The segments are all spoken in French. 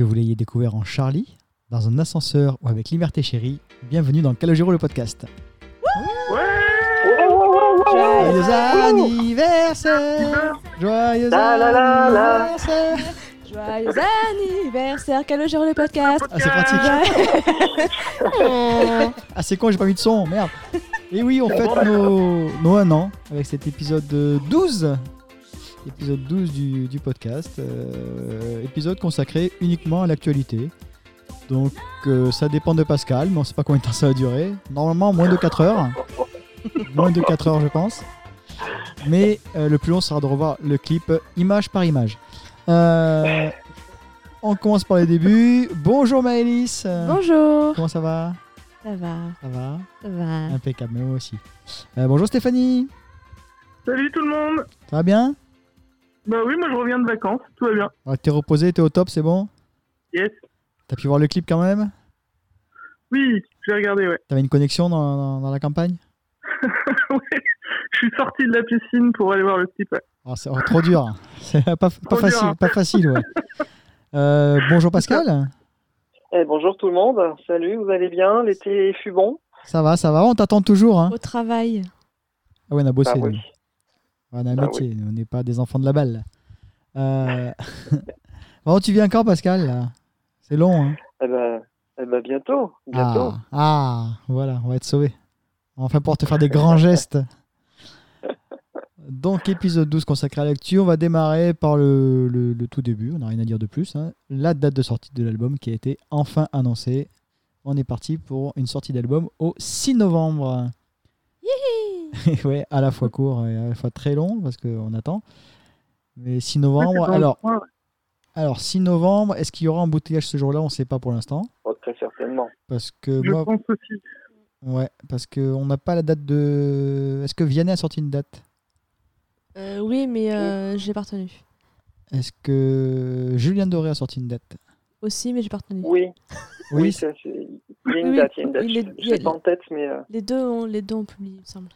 Que vous l'ayez découvert en Charlie, dans un ascenseur ou avec Liberté Chérie, bienvenue dans Calogero le podcast. Joyeux anniversaire Joyeux anniversaire Joyeux anniversaire, Calogero le podcast. Ah, c'est pratique. Ah, c'est con, j'ai pas mis de son, merde. Et oui, on fête nos, nos 1 an avec cet épisode 12. Épisode 12 du, du podcast. euh, épisode consacré uniquement à l'actualité. Donc, euh, ça dépend de Pascal, mais on sait pas combien de temps ça va durer. Normalement, moins de 4 heures. moins de 4 heures, je pense. Mais euh, le plus long sera de revoir le clip image par image. Euh, on commence par les débuts. Bonjour Maëlys. Bonjour. Comment ça va? Ça va, Ça va? Ça va. Impeccable, mais moi aussi. Euh, bonjour Stéphanie, Salut tout le monde ça va bien? Bah oui, moi je reviens de vacances, tout va bien. Ouais, T'es reposé, t'es au top, c'est bon? Yes. T'as pu voir le clip quand même? Oui, j'ai regardé, ouais. T'avais une connexion dans, dans- dans la campagne? Ouais. Je suis sorti de la piscine pour aller voir le clip, ouais. oh, C'est oh, trop dur, c'est pas, pas Trop dur, facile, hein. pas facile ouais. Euh, bonjour Pascal, Eh, bonjour tout le monde, salut, vous allez bien? L'été fut bon? Ça va, ça va, on t'attend toujours hein Au travail. Ah ouais, on a bossé, Ah oui. On a un Ah métier, on n'est pas des enfants de la balle. Euh... bon, tu viens quand Pascal C'est long hein? Eh ben, eh ben bientôt, bientôt. Ah, ah, voilà, on va être sauvés. Enfin, pour te faire des grands gestes. Donc, épisode 12 consacré à l'actu. On va démarrer par le, le- le tout début. On n'a rien à dire de plus. hein. La date de sortie de l'album qui a été enfin annoncée. On est parti pour une sortie d'album au 6 novembre. ouais, à la fois court et à la fois très long parce qu'on attend. Mais 6 Ouais, novembre. alors, ouais. alors, 6 novembre, est-ce qu'il y aura un embouteillage ce jour-là? On ne sait pas pour l'instant. Oh, très certainement. Parce que je moi, pense aussi. Ouais, parce qu'on n'a pas la date de. Est-ce que Vianney a sorti une date? Euh, oui, mais euh, j'ai pas retenu. Est-ce que Julien Doré a sorti une date? Aussi, mais j'ai pas retenu. Oui, oui, Oui, ça, c'est- il y a une Oui, date, il y a une date. il est- Je pas en tête, mais euh, Les deux ont, les deux ont publié, il me semble.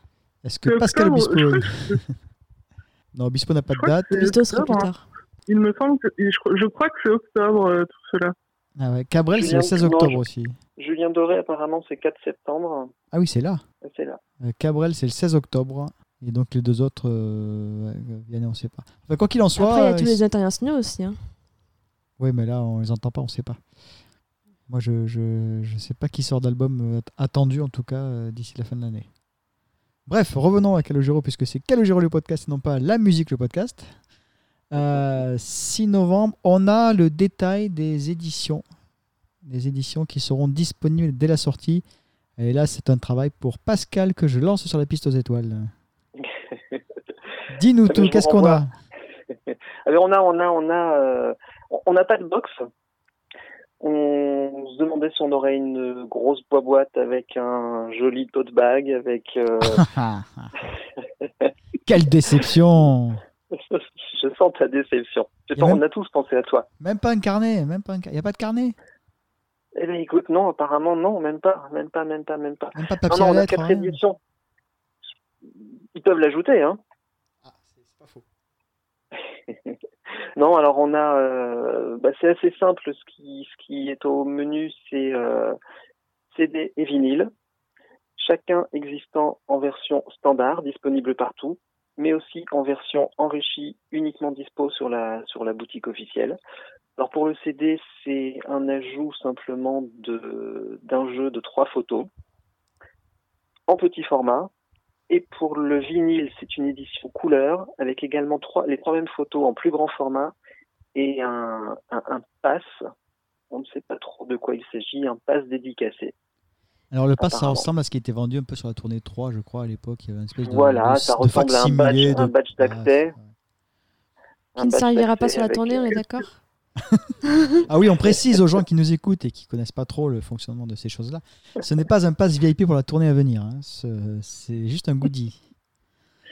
Est-ce que Pascal Obispo. non, Obispo n'a pas de date. Bisto sera plus hein. tard. Il me semble que. Je, crois- je crois que c'est octobre, euh, tout cela. Ah ouais, Cabrel, c'est Julien- le 16 non, octobre aussi. Julien Doré, apparemment, c'est 4 septembre. Ah oui, c'est là. C'est là. Euh, Cabrel, c'est le 16 octobre. Et donc les deux autres, euh, on ne sait pas. Enfin, quoi qu'il en soit. Après, il y a tous les internationaux aussi. Hein. Oui, mais là, on les entend pas, on sait pas. Moi, je je, je sais pas qui sort d'album euh, attendu, en tout cas, euh, d'ici la fin de l'année. Bref, revenons à Calogero, puisque c'est Calogero le podcast, et non pas la musique le podcast. Euh, 6 novembre, on a le détail des éditions. Des éditions qui seront disponibles dès la sortie. Et là, c'est un travail pour Pascal que je lance sur la piste aux étoiles. Dis-nous ben, tout, qu'est-ce qu'on a Alors, on a, on a, on a, euh, on n'a pas de box. On se demandait si on aurait une grosse boîte avec un joli tote bag, avec. euh, Quelle déception je sens ta déception. Je Y a sens- même- On a tous pensé à toi. Même pas un carnet, même pas un... Il n'y a pas de carnet Eh bien, écoute, non, apparemment, non, même pas, même pas, même pas, même pas. Même pas de papier non, on a lettres éditions. Ils peuvent l'ajouter, hein. Ah, c'est c'est pas faux. Non, alors on a, euh, bah, c'est assez simple. Ce qui, est au menu, c'est euh, CD et vinyle, chacun existant en version standard, disponible partout, mais aussi en version enrichie, uniquement dispo sur la boutique officielle. Alors pour le CD, c'est un ajout simplement d'un jeu de trois photos en petit format. Et pour le vinyle, c'est une édition couleur avec également trois, les trois mêmes photos en plus grand format et un, un, un pass. On ne sait pas trop de quoi il s'agit, un pass dédicacé. Alors le pass, ça ressemble à ce qui était vendu un peu sur la tournée 3, je crois, à l'époque. Il y avait une espèce de, Voilà, de, ça de ressemble à un badge- un badge d'accès. Qui ne servira pas sur la tournée, on est d'accord? Ah oui, on précise aux gens qui nous écoutent et qui connaissent pas trop le fonctionnement de ces choses-là. Ce n'est pas un pass VIP pour la tournée à venir. hein. Ce- C'est juste un goodie.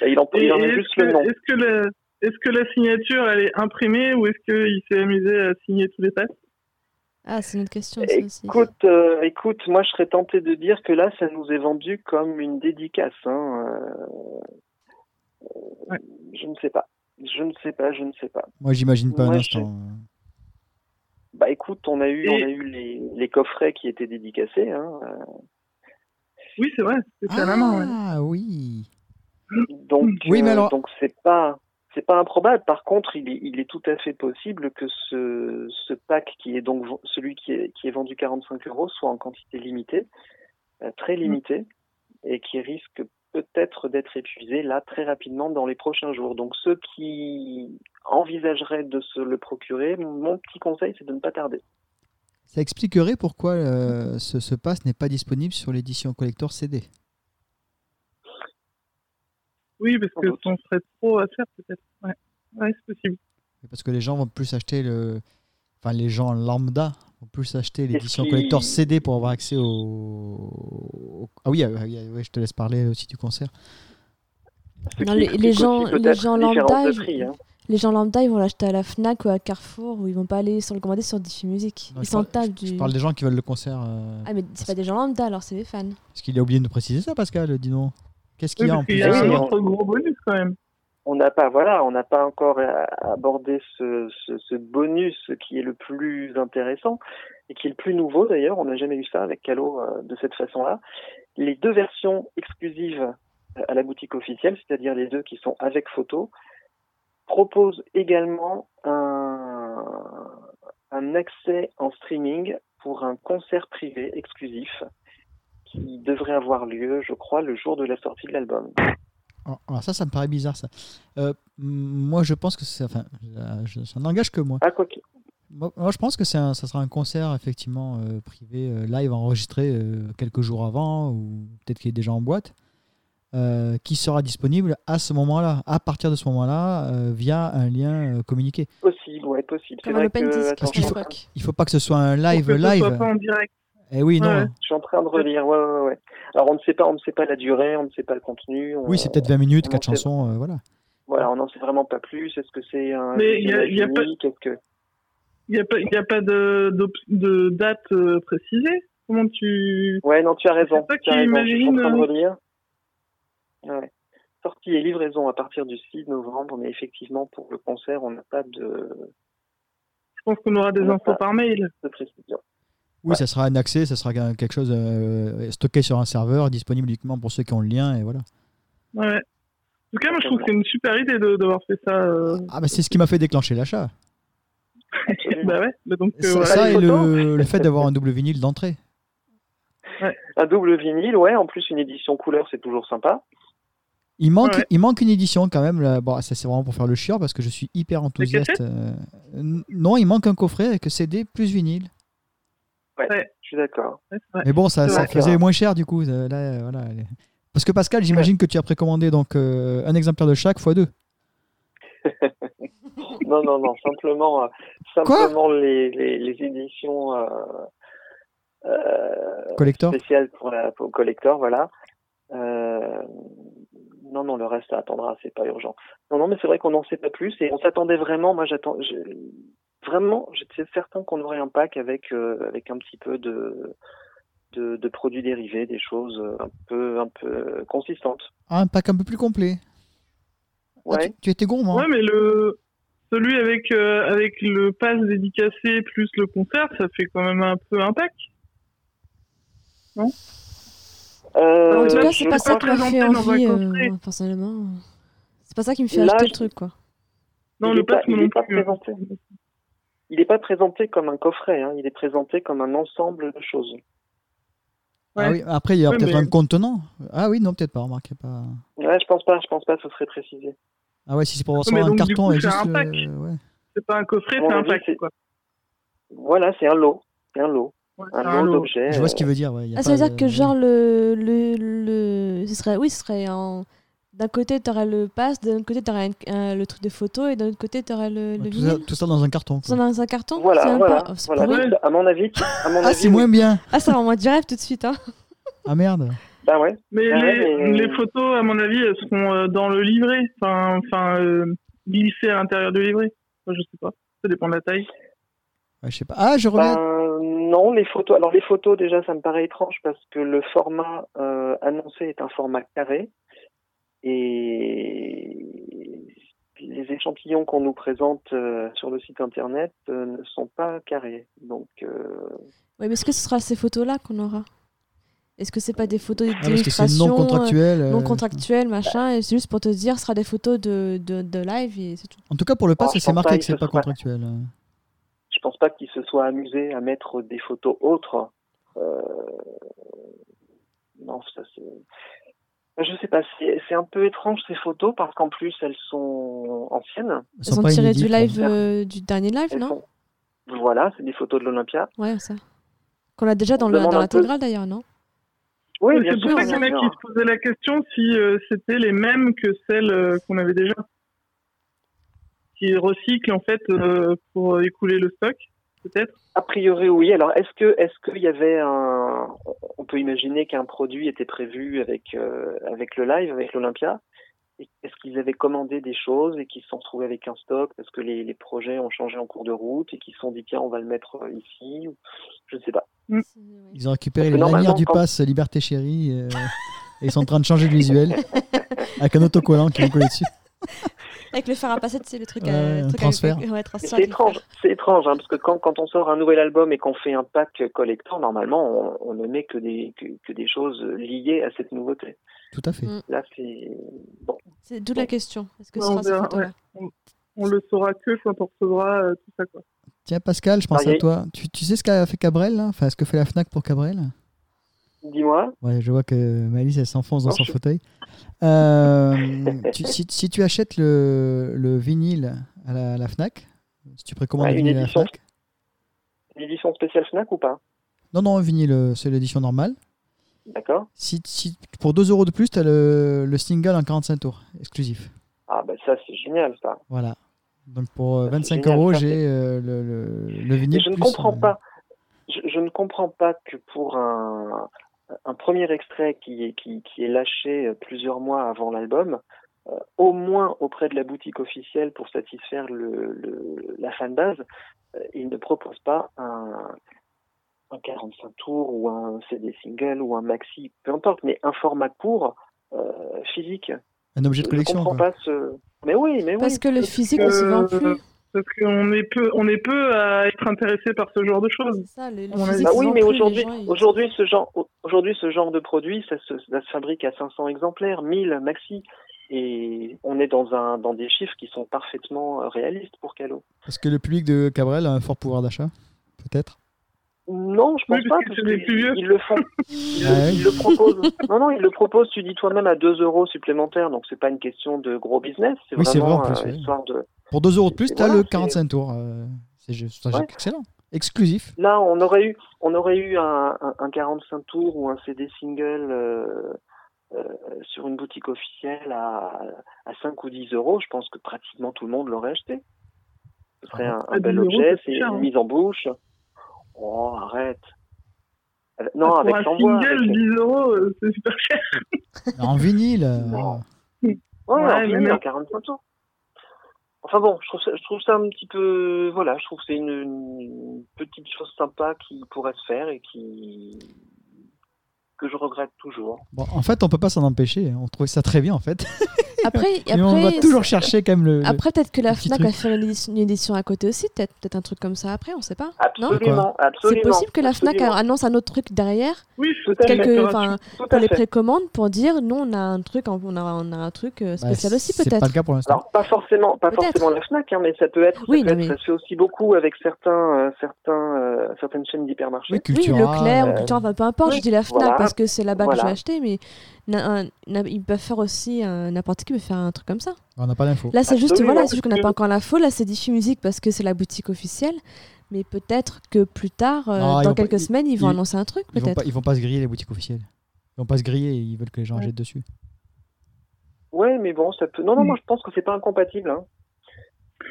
Il en, il en est-ce juste que, le nom. est-ce que la, est-ce que la signature, elle est imprimée ou est-ce qu'il s'est amusé à signer tous les passes Ah, c'est une autre question, ça aussi. Écoute, euh, écoute, moi je serais tenté de dire que là, ça nous est vendu comme une dédicace. Hein. euh, Ouais. Je ne sais pas. Je ne sais pas, je ne sais pas. Moi, j'imagine pas un Moi, instant. Bah écoute, on a eu, Et- on a eu les, les coffrets qui étaient dédicacés. Hein. euh, Oui, c'est vrai, c'était à la main. ouais. Ah oui. Donc, Oui, mais euh, alors- donc c'est pas, c'est pas improbable. Par contre, il est, il est tout à fait possible que ce, ce pack qui est donc celui qui est, qui est vendu 45 euros soit en quantité limitée, euh, très limitée, et qui risque peut-être d'être épuisé là très rapidement dans les prochains jours. Donc ceux qui envisageraient de se le procurer, mon petit conseil c'est de ne pas tarder. Ça expliquerait pourquoi euh, ce, ce pass n'est pas disponible sur l'édition collector CD. Oui, parce que on serait trop à faire peut-être. Ouais, ouais c'est possible. Parce que les gens vont plus acheter le. Enfin, les gens lambda vont plus acheter l'édition collector CD pour avoir accès au. au- Ah oui, euh, oui, oui, je te laisse parler aussi du concert. Non, les- gens- les gens lambda, prix, hein. Les gens lambda, ils vont l'acheter à la Fnac ou à Carrefour ou ils vont pas aller sur le commander sur Diffie Music. Non, ils s'en tapent du. Je parle des gens qui veulent le concert. euh, Ah, mais c'est pas des gens lambda alors, c'est des fans. Parce qu'il a oublié de nous préciser ça, Pascal, dis donc. Qu'est-ce qu'il y a en plus y a un autre gros bonus quand même. On n'a pas, voilà, on n'a pas encore euh, abordé ce, ce, ce bonus qui est le plus intéressant et qui est le plus nouveau d'ailleurs. On n'a jamais eu ça avec Calo euh, de cette façon-là. Les deux versions exclusives euh, à la boutique officielle, c'est-à-dire les deux qui sont avec photo, proposent également un, un accès en streaming pour un concert privé exclusif qui devrait avoir lieu, je crois, le jour de la sortie de l'album. Alors alors ça, ça me paraît bizarre, ça. Euh, moi, je pense que c'est... Enfin, euh, je- ça n'engage que moi. Ah, quoi Moi, je pense que c'est un- ça sera un concert, effectivement, euh, privé, euh, live, enregistré euh, quelques jours avant, ou peut-être qu'il est déjà en boîte, euh, qui sera disponible à ce moment-là, à partir de ce moment-là, euh, via un lien euh, communiqué. Possible, ouais, possible. C'est Comme vrai open que, Parce qu'il faut-. Il faut pas que ce soit un live, live. soit pas en direct. Eh oui, non. Ouais. je suis en train de relire. Ouais, ouais, ouais. Alors on ne sait pas, on ne sait pas la durée, on ne sait pas le contenu. on- Oui, c'est peut-être 20 minutes, on 4 en sait chansons, euh, voilà. Voilà, on n'en sait vraiment pas plus. Est-ce que c'est un Mais il a- a pas- que n'y a pas, il y a pas de, date euh, précisée? Comment tu. Ouais, non, tu as raison. Tu as qui raison. Je suis en train de euh, relire. Ouais. Sortie et livraison à partir du 6 novembre, mais effectivement pour le concert, on n'a pas de, Je pense qu'on aura des infos pas. par mail. de précision. Oui, Ouais. ça sera un accès, ça sera quelque chose euh, stocké sur un serveur, disponible uniquement pour ceux qui ont le lien, et voilà. Ouais. En tout cas, moi, je trouve que c'est une super idée de- d'avoir fait ça. euh. Ah, bah, c'est ce qui m'a fait déclencher l'achat. Bah ouais. Bah donc, euh, Ça, voilà. ça les et le, le fait d'avoir un double vinyle d'entrée. Un double vinyle, ouais. En plus, une édition couleur, c'est toujours sympa. Il manque, Ouais. il manque une édition quand même. Là. Bon, ça c'est vraiment pour faire le chiant parce que je suis hyper enthousiaste. euh, non, il manque un coffret avec CD plus vinyle. Je suis d'accord. Ouais. Mais bon, ça, ça faisait moins cher du coup. Là, voilà. Parce que Pascal, j'imagine que tu as précommandé donc euh, un exemplaire de chaque fois deux. Non, non, non, simplement, euh, simplement les, les, les éditions euh, euh, Collector. spéciales pour la pour le collector, voilà. Euh, non, non, le reste ça attendra, c'est pas urgent. Non, non, mais c'est vrai qu'on n'en sait pas plus et on s'attendait vraiment. Moi, j'attends j'ai- vraiment, j'étais certain qu'on aurait un pack avec euh, avec un petit peu de, de de produits dérivés, des choses un peu un peu consistantes. Ah, un pack un peu plus complet. Ah, Ouais. tu, tu étais gourmand. Ouais, mais le. Celui avec, euh, avec le pass dédicacé plus le concert, ça fait quand même un peu un pack. Euh, en tout cas, je c'est pas ça pas qui m'a fait envie, euh, personnellement. C'est pas ça qui me fait Là, acheter je- le truc, quoi. Non, Il le pas- pass, moi il non est pas plus. hein. présenté. Il n'est pas présenté comme un coffret, hein, il est présenté comme un ensemble de choses. Ah Ouais. oui, après, il y a peut-être mais- un contenant. Ah oui, non, peut-être pas. Remarquez pas. Ouais, je pense pas, je pense pas ce serait précisé. Ah ouais, si c'est pour recevoir un donc, du carton coup, et c'est juste. un pack. ouais. C'est pas un coffret, c'est un pack. c'est- Quoi. Voilà, c'est un lot, c'est un lot, Ouais, un c'est un lot d'objets. Je vois ce euh, qu'il veut dire. Ouais. y a Ah, ça veut pas dire de- que genre le, le, le ce serait oui, ce serait en d'un côté t'aurais le pass, d'un côté t'aurais un- un- le truc de photo et d'un autre côté t'aurais le, le tout, ça, tout ça dans un carton. quoi. C'est dans un carton C'est Voilà, même voilà, oh. À mon avis, à mon Ah, avis, c'est moins bien. Ah, ça rend moi du rêve tout de suite. Hein. Ah merde. Bah ouais. Mais, Ah ouais, les, mais- les photos, à mon avis, elles seront euh, dans le livret. Enfin, enfin euh, glissées à l'intérieur du livret. Moi, je sais pas. Ça dépend de la taille. Ouais, je sais pas. Ah, je reviens. Ben, non, les photos. Alors les photos, déjà, ça me paraît étrange parce que le format euh, annoncé est un format carré et les échantillons qu'on nous présente euh, sur le site internet euh, ne sont pas carrés. Donc, euh, Ouais, mais est-ce que ce sera ces photos-là qu'on aura? Est-ce que c'est pas des photos Ah, parce que c'est d'illustration non contractuel. euh, non contractuelles, machin, et c'est juste pour te dire, ce sera des photos de, de, de live et c'est tout. En tout cas, pour le pass, je c'est marqué pas que c'est ce pas contractuel. je pense pas qu'ils se soient amusés à mettre des photos autres. Euh, non, ça c'est. Je sais pas, c'est un peu étrange ces photos parce qu'en plus elles sont anciennes. Elles Elles sont tirées du live, euh, du dernier live, Elles non sont- Voilà, c'est des photos de l'Olympia. Ouais, ça. Qu'on a déjà dans peu- l'intégrale d'ailleurs, non Oui, c'est pour ça qu'il y en a qui se posaient la question si euh, c'était les mêmes que celles euh, qu'on avait déjà. Qui recyclent en fait euh, pour écouler le stock, peut-être? A priori, oui. Alors, est-ce que, est-ce qu'il y avait un, on peut imaginer qu'un produit était prévu avec, euh, avec le live, avec l'Olympia? Est-ce qu'ils avaient commandé des choses et qu'ils se sont retrouvés avec un stock parce que les, les projets ont changé en cours de route et qu'ils se sont dit tiens on va le mettre euh, ici ou- Je ne sais pas. Ils ont récupéré les lanières normalement, du quand- pass Liberté Chérie euh, et ils sont en train de changer de visuel avec un autocollant qui vont coller dessus. Avec le fer à passer, c'est le truc à truc transfert. C'est étrange, c'est étrange hein, parce que quand, quand on sort un nouvel album et qu'on fait un pack collector, normalement on, on ne met que des, que, que des choses liées à cette nouveauté. Tout à fait. Mm. Là c'est bon. C'est d'où la question. Est-ce que Ouais, ce on sera le saura que quand on recevra euh, tout ça. Quoi. Tiens, Pascal, je pense Ah, à toi. Tu, tu sais ce qu'a fait Cabrel là? Enfin, ce que fait la Fnac pour Cabrel? Dis-moi. Ouais, je vois que Malice, elle s'enfonce dans Non, son je- fauteuil. Euh, tu- si, si tu achètes le, le vinyle à la, à la Fnac, si tu précommandes Ouais, le vinyle à la. Fnac, Une édition spéciale Fnac ou pas? Non, non, vinyle, euh, c'est l'édition normale. D'accord. Si, si- pour 2 euros de plus, tu as le, le single en 45 tours, exclusif. Ah bah ça c'est génial ça. Voilà. Donc pour euh, Ça, c'est 25 génial, euros, j'ai euh, le, le, le Mais vinyle. je ne comprends euh, pas. Je, je ne comprends pas que pour un, un premier extrait qui est, qui, qui est lâché euh, plusieurs mois avant l'album, euh, au moins auprès de la boutique officielle pour satisfaire le, le, la fanbase, euh, il ne propose pas un, un 45 tours ou un CD single ou un maxi, peu importe, mais un format court euh, physique. Un objet de Je collection. comprends quoi. pas ce. Mais oui, mais Parce oui. que le physique ne se vend plus. Parce qu'on est peu, on est peu à être intéressé par ce genre de choses. Ça, Bah oui, mais aujourd'hui, aujourd'hui, ce genre, aujourd'hui, ce genre de produit, ça se, ça se fabrique à 500 exemplaires, 1000 maxi, et on est dans un, dans des chiffres qui sont parfaitement euh, réalistes pour Calo. Parce que le public de Cabrel a un fort pouvoir d'achat, peut-être? Non, je pense Oui, pas, parce qu'ils plus vieux. ils le font. Ils, Ah ouais? ils le proposent. Non, non, ils le proposent, tu dis toi-même, à 2 euros supplémentaires, donc c'est pas une question de gros business, c'est Oui, c'est vraiment vrai, plus, euh, ouais. histoire de... Pour 2 euros de plus, tu as voilà, le c'est- 45 tours. euh, c'est Ouais. excellent. Exclusif. Là, on aurait eu, on aurait eu un, un, un 45 tours ou un CD single euh, euh, sur une boutique officielle à, à 5 ou 10 euros. Je pense que pratiquement tout le monde l'aurait acheté. Ce serait un, un À bel 10 euros, objet, c'est une hein. mise en bouche. Oh, arrête. Euh, Non, pour avec un single, avec- 10 euros, c'est super cher. En vinyle. euh, Non. Ouais, Ouais, en mais vinyle, même- à 45 tours. Enfin bon, je trouve ça, je trouve ça un petit peu, voilà, je trouve que c'est une, une petite chose sympa qui pourrait se faire et qui que je regrette toujours. Bon, en fait, on peut pas s'en empêcher. On trouvait ça très bien, en fait. Après, Mais on va toujours chercher quand même le. après peut-être que la Fnac truc. va faire une édition, une édition à côté aussi, peut-être peut-être un truc comme ça après, on sait pas. Non Absolument, C'est absolument. possible que la Fnac absolument. annonce un autre truc derrière, Oui, Tout à fait. quelques, enfin, Tout pour les fait. précommandes, pour dire nous on a un truc, on a, on a un truc euh, Bah, spécial aussi C'est peut-être. pas le cas pour l'instant. Alors pas forcément, pas forcément la Fnac, hein, mais ça peut être, ça, Oui, peut non, être- mais- ça se fait aussi beaucoup avec certains, euh, certains, euh, certaines chaînes d'hypermarchés. Oui, Oui. Leclerc ou euh, Cultura, enfin, peu importe, oui, je dis la Fnac voilà. parce que c'est là-bas que je vais acheter, mais na- un- na- ils peuvent faire aussi, un- n'importe qui peut faire un truc comme ça. On n'a pas d'infos. Là, c'est juste, voilà, c'est juste qu'on n'a parce pas encore l'info. Là, c'est Diffie Music parce que c'est la boutique officielle. Mais peut-être que plus tard, euh, Non, dans pas- quelques ils- semaines, ils vont ils- annoncer un truc, Ils vont, pas, ils vont pas se griller les boutiques officielles. Ils vont pas se griller, ils veulent que les gens Ouais. achètent dessus. Ouais, mais bon, ça peut. Non, non, Mm. moi je pense que c'est pas incompatible. Hein.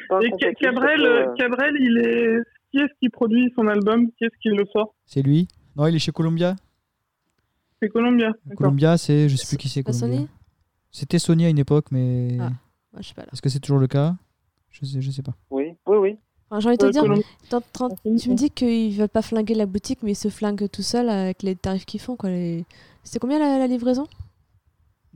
Pas Et incompatible, Cabrel, peut, euh, euh, Cabrel, il est. Qui est-ce qui produit son album? Qui est-ce qui le sort? C'est lui Non, il est chez Columbia? C'est Columbia. C'est. Je sais plus qui c'est. Columbia. Sony? C'était Sony à une époque, mais. Ah. Moi, je sais pas là. Est-ce que c'est toujours le cas? Je sais, je sais pas. Oui, oui, oui. Enfin, J'ai envie de te dire, tu me dis qu'ils veulent pas flinguer la boutique, mais ils se flinguent tout seuls avec les tarifs qu'ils font. quoi. Les... C'était combien la, la livraison?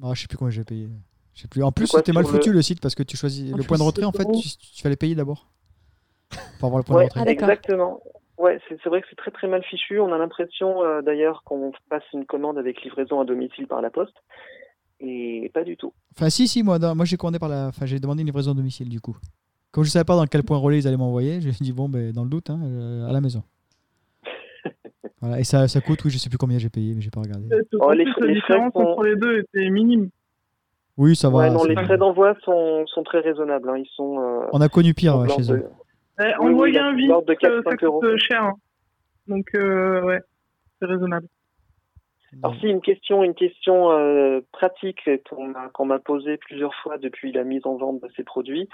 Ah, je sais plus combien j'ai payé. Je sais plus. En plus, c'était mal le- foutu le site parce que tu choisis En le point de retrait. En fait, tu, tu fallait payer d'abord pour avoir le point Ouais, de retrait. Ah, d'accord. exactement. Ouais, c'est vrai que c'est très très mal fichu. On a l'impression euh, d'ailleurs qu'on passe une commande avec livraison à domicile par la poste. Et pas du tout. Enfin, si, si, moi, dans- moi j'ai commandé par la. Enfin, j'ai demandé une livraison à domicile du coup. Comme je savais pas dans quel point relais ils allaient m'envoyer, j'ai dit bon, ben, dans le doute, hein, euh, à la maison. voilà, et ça, ça coûte, oui, je sais plus combien j'ai payé, mais j'ai pas regardé. En Oh, les la différence sont- entre les deux était minime. Oui, ça va. ouais, non, ça les frais d'envoi sont, sont très raisonnables. hein. Ils sont euh, On a connu pire ouais, chez eux. De- Eh, Oui, envoyer oui, un de vide, de euh, 4-5 ça coûte euros. euh, cher. hein. Donc, euh, ouais, c'est raisonnable. Alors si une question, une question euh, pratique qu'on m'a posée plusieurs fois depuis la mise en vente de ces produits,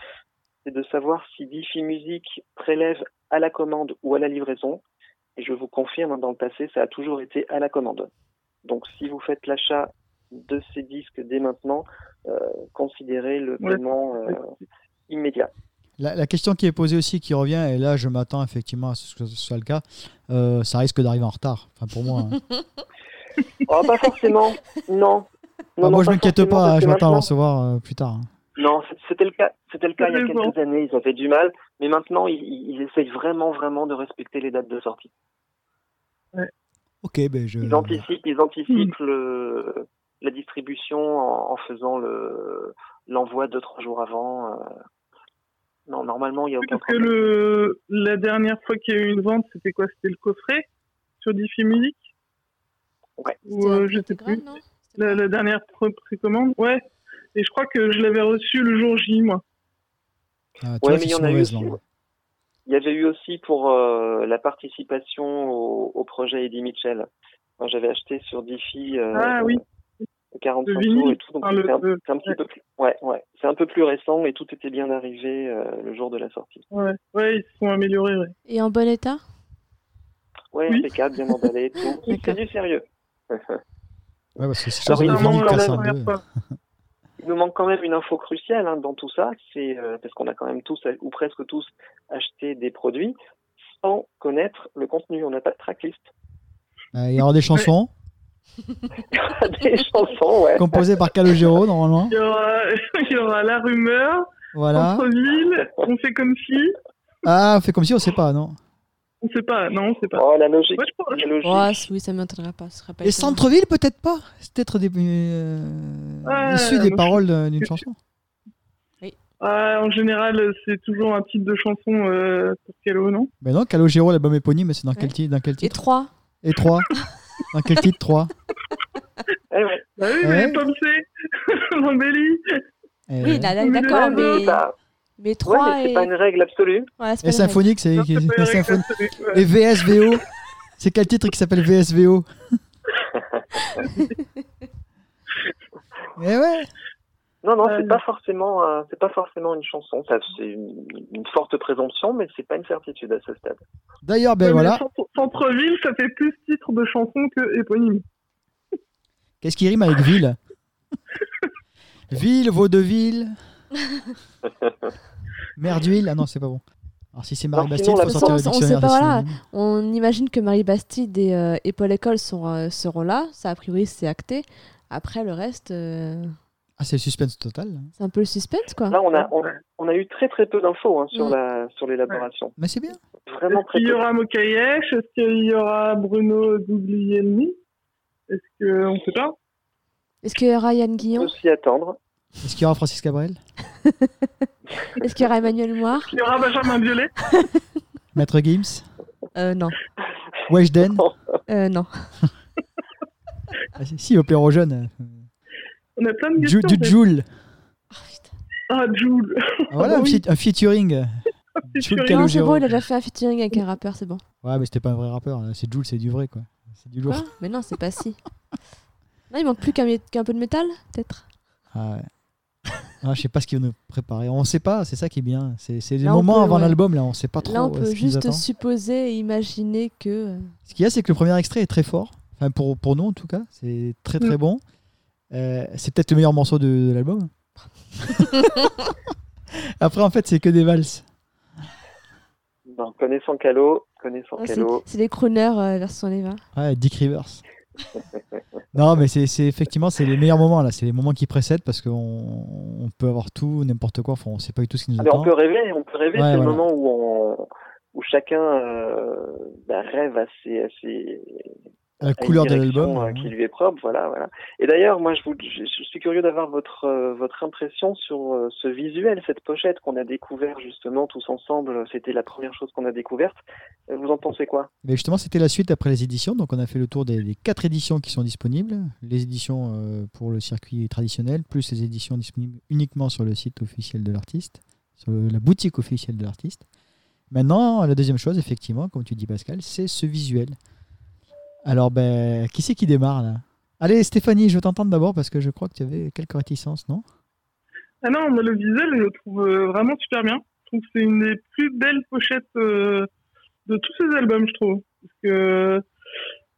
c'est de savoir si Diffie Music prélève à la commande ou à la livraison. Et je vous confirme, dans le passé, ça a toujours été à la commande. Donc si vous faites l'achat de ces disques dès maintenant, euh, considérez le Ouais. paiement euh, immédiat. La, la question qui est posée aussi, qui revient, et là je m'attends effectivement à ce que ce soit le cas, euh, ça risque d'arriver en retard. Enfin, pour moi. hein. Oh, pas forcément, non. Ah, Non, non, moi je m'inquiète pas, parce je m'attends à recevoir euh, plus tard. hein. Non, c'était le cas. C'était le cas il y a quelques années. Ils avaient du mal, mais maintenant ils, ils ils essayent vraiment, vraiment de respecter les dates de sortie. Ok, ben je. Ils anticipent, ils anticipent le, la distribution en, en faisant le l'envoi deux trois jours avant. euh. Non, normalement il y a aucun Parce que le, la dernière fois qu'il y a eu une vente, c'était quoi? C'était le coffret sur Diffie Music? Ouais. Ou euh, je sais plus. La, la dernière pré- précommande? Ouais. Et je crois que je l'avais reçu le jour J, moi. Ah, tu Ouais, mais il y en a eu aussi. Il y avait eu aussi pour euh, la participation au, au projet Eddie Mitchell. Moi, j'avais acheté sur Diffie euh, Ah oui. 45 Le tours vinyle. et tout, donc Enfin, le- c'est un, le- c'est un petit ouais. peu plus. Ouais, ouais. C'est un peu plus récent et tout était bien arrivé euh, le jour de la sortie. Ouais, ouais ils se sont améliorés, ouais. Et en bon état? Ouais, Oui. impeccable, bien emballé, tout. C'est du sérieux. Ouais, parce que. Il nous manque quand même une info cruciale hein, dans tout ça, c'est euh, parce qu'on a quand même tous, ou presque tous, acheté des produits sans connaître le contenu. On n'a pas de tracklist. Euh, Il y aura des chansons? des chansons, ouais. composées par Calogero normalement. Il y aura, il y aura la rumeur, Voilà. centre-ville, on fait comme si. Ah, on fait comme si on sait pas, non? On sait pas, non, on sait pas. Oh, la logique. Ouais, pense- La logique. Oui, ça m'étonnerait pas. Ce pas Les étonnant. centres-villes, peut-être pas? C'est peut-être des, euh, moi, des paroles d'une chanson. Ah, en général, c'est toujours un titre de chanson euh, pour Calo, non? Mais non, Calogero, l'album éponyme, c'est dans quel Ouais. titre Dans quel Et titre? trois. Et 3 Dans quel titre 3 Eh ouais. Bah oui, Ouais. mais Tom C, l'embellie. Oui, là, là, Oui, d'accord, mais- mais, Bah, mais ouais, trois mais c'est et. pas une règle absolue. Ouais, c'est pas Et une règle. symphonique, c'est Non, c'est pas une règle symphonie. absolue, ouais. Et VSVO C'est quel titre qui s'appelle VSVO Eh ouais Non, non, Euh, c'est pas forcément, euh, c'est pas forcément une chanson. C'est une, une forte présomption, mais c'est pas une certitude à ce stade. D'ailleurs, ben voilà. Centre- Centre-ville, ça fait plus titre de chanson que éponyme. Qu'est-ce qui rime avec ville? Ville, vaudeville. Merdeville. Ah non, c'est pas bon. Alors si c'est Marie Alors, Bastide, sinon, faut la- sortir le on dictionnaire pas, voilà. On imagine que Marie Bastide et, euh, et Paul École sont, euh, seront là. Ça, a priori, c'est acté. Après, le reste, euh, Ah, c'est le suspense total. c'est un peu le suspense, quoi. Là, on a, on, on a eu très très peu d'infos hein, sur la, sur l'élaboration. Mais c'est bien. Vraiment Est-ce qu'il y aura Mokayesh Est-ce qu'il y aura Bruno Guglielmi Est-ce que on sait pas Est-ce qu'il y aura Yann On Guillon peut s'y attendre. Est-ce qu'il y aura Francis Cabrel? Est-ce qu'il y aura Emmanuel Moir Il y aura Benjamin Violet? Maître Gims? Euh, Non. Weshden? Euh, non. ah, si, au aux jeunes. On a plein de questions. Du fait. Joule. Ah, Jules. Ah, Voilà, un, oui. feat- un featuring. Non, c'est bon, il a déjà fait un featuring avec un rappeur, c'est bon. Ouais, mais c'était pas un vrai rappeur. là. C'est Jules, c'est du vrai, quoi. C'est du lourd. Quoi? Mais non, c'est pas si. Non, il manque plus qu'un peu de métal, peut-être? Ah, ouais. Ah, je sais pas ce qu'ils vont nous préparer. On sait pas, c'est ça qui est bien. C'est les Là, moments peut, avant ouais. l'album, là, on sait pas trop Là, on euh, peut ce juste supposer et imaginer que. euh, Ce qu'il y a, c'est que le premier extrait est très fort. Enfin, pour, pour nous, en tout cas, c'est très très Mm. bon. Euh, c'est peut-être le meilleur morceau de, de l'album. Après, en fait, c'est que des valses. Non, connaissant Calo, connaissant ah, c'est Calo. c'est les crooners euh, version Leva. Ouais, Dick Rivers. Non, mais c'est effectivement, c'est les meilleurs moments là. C'est les moments qui précèdent parce qu'on on peut avoir tout, n'importe quoi. Enfin, on sait pas du tout ce qui nous Ah, mais on attend. peut rêver, on peut rêver. Ouais, c'est le moment où on, où chacun euh, bah, rêve à ses, à ses, à une couleur de l'album. euh, qui lui est propre, voilà, voilà. Et d'ailleurs, moi, je, vous, je, je suis curieux d'avoir votre euh, votre impression sur euh, ce visuel, cette pochette qu'on a découvert justement tous ensemble. C'était la première chose qu'on a découverte. Vous en pensez quoi? Mais justement, c'était la suite après les éditions. Donc, on a fait le tour des, des quatre éditions qui sont disponibles. Les éditions euh, pour le circuit traditionnel, plus les éditions disponibles uniquement sur le site officiel de l'artiste, sur le- la boutique officielle de l'artiste. Maintenant, la deuxième chose, effectivement, comme tu dis, Pascal, c'est ce visuel. Alors, ben, qui c'est qui démarre là? Allez, Stéphanie, je veux t'entendre d'abord parce que je crois que tu avais quelques réticences, non? Ah non, mais le visuel, je le trouve euh, vraiment super bien. Je trouve que c'est une des plus belles pochettes euh, de tous ces albums, je trouve. Parce que,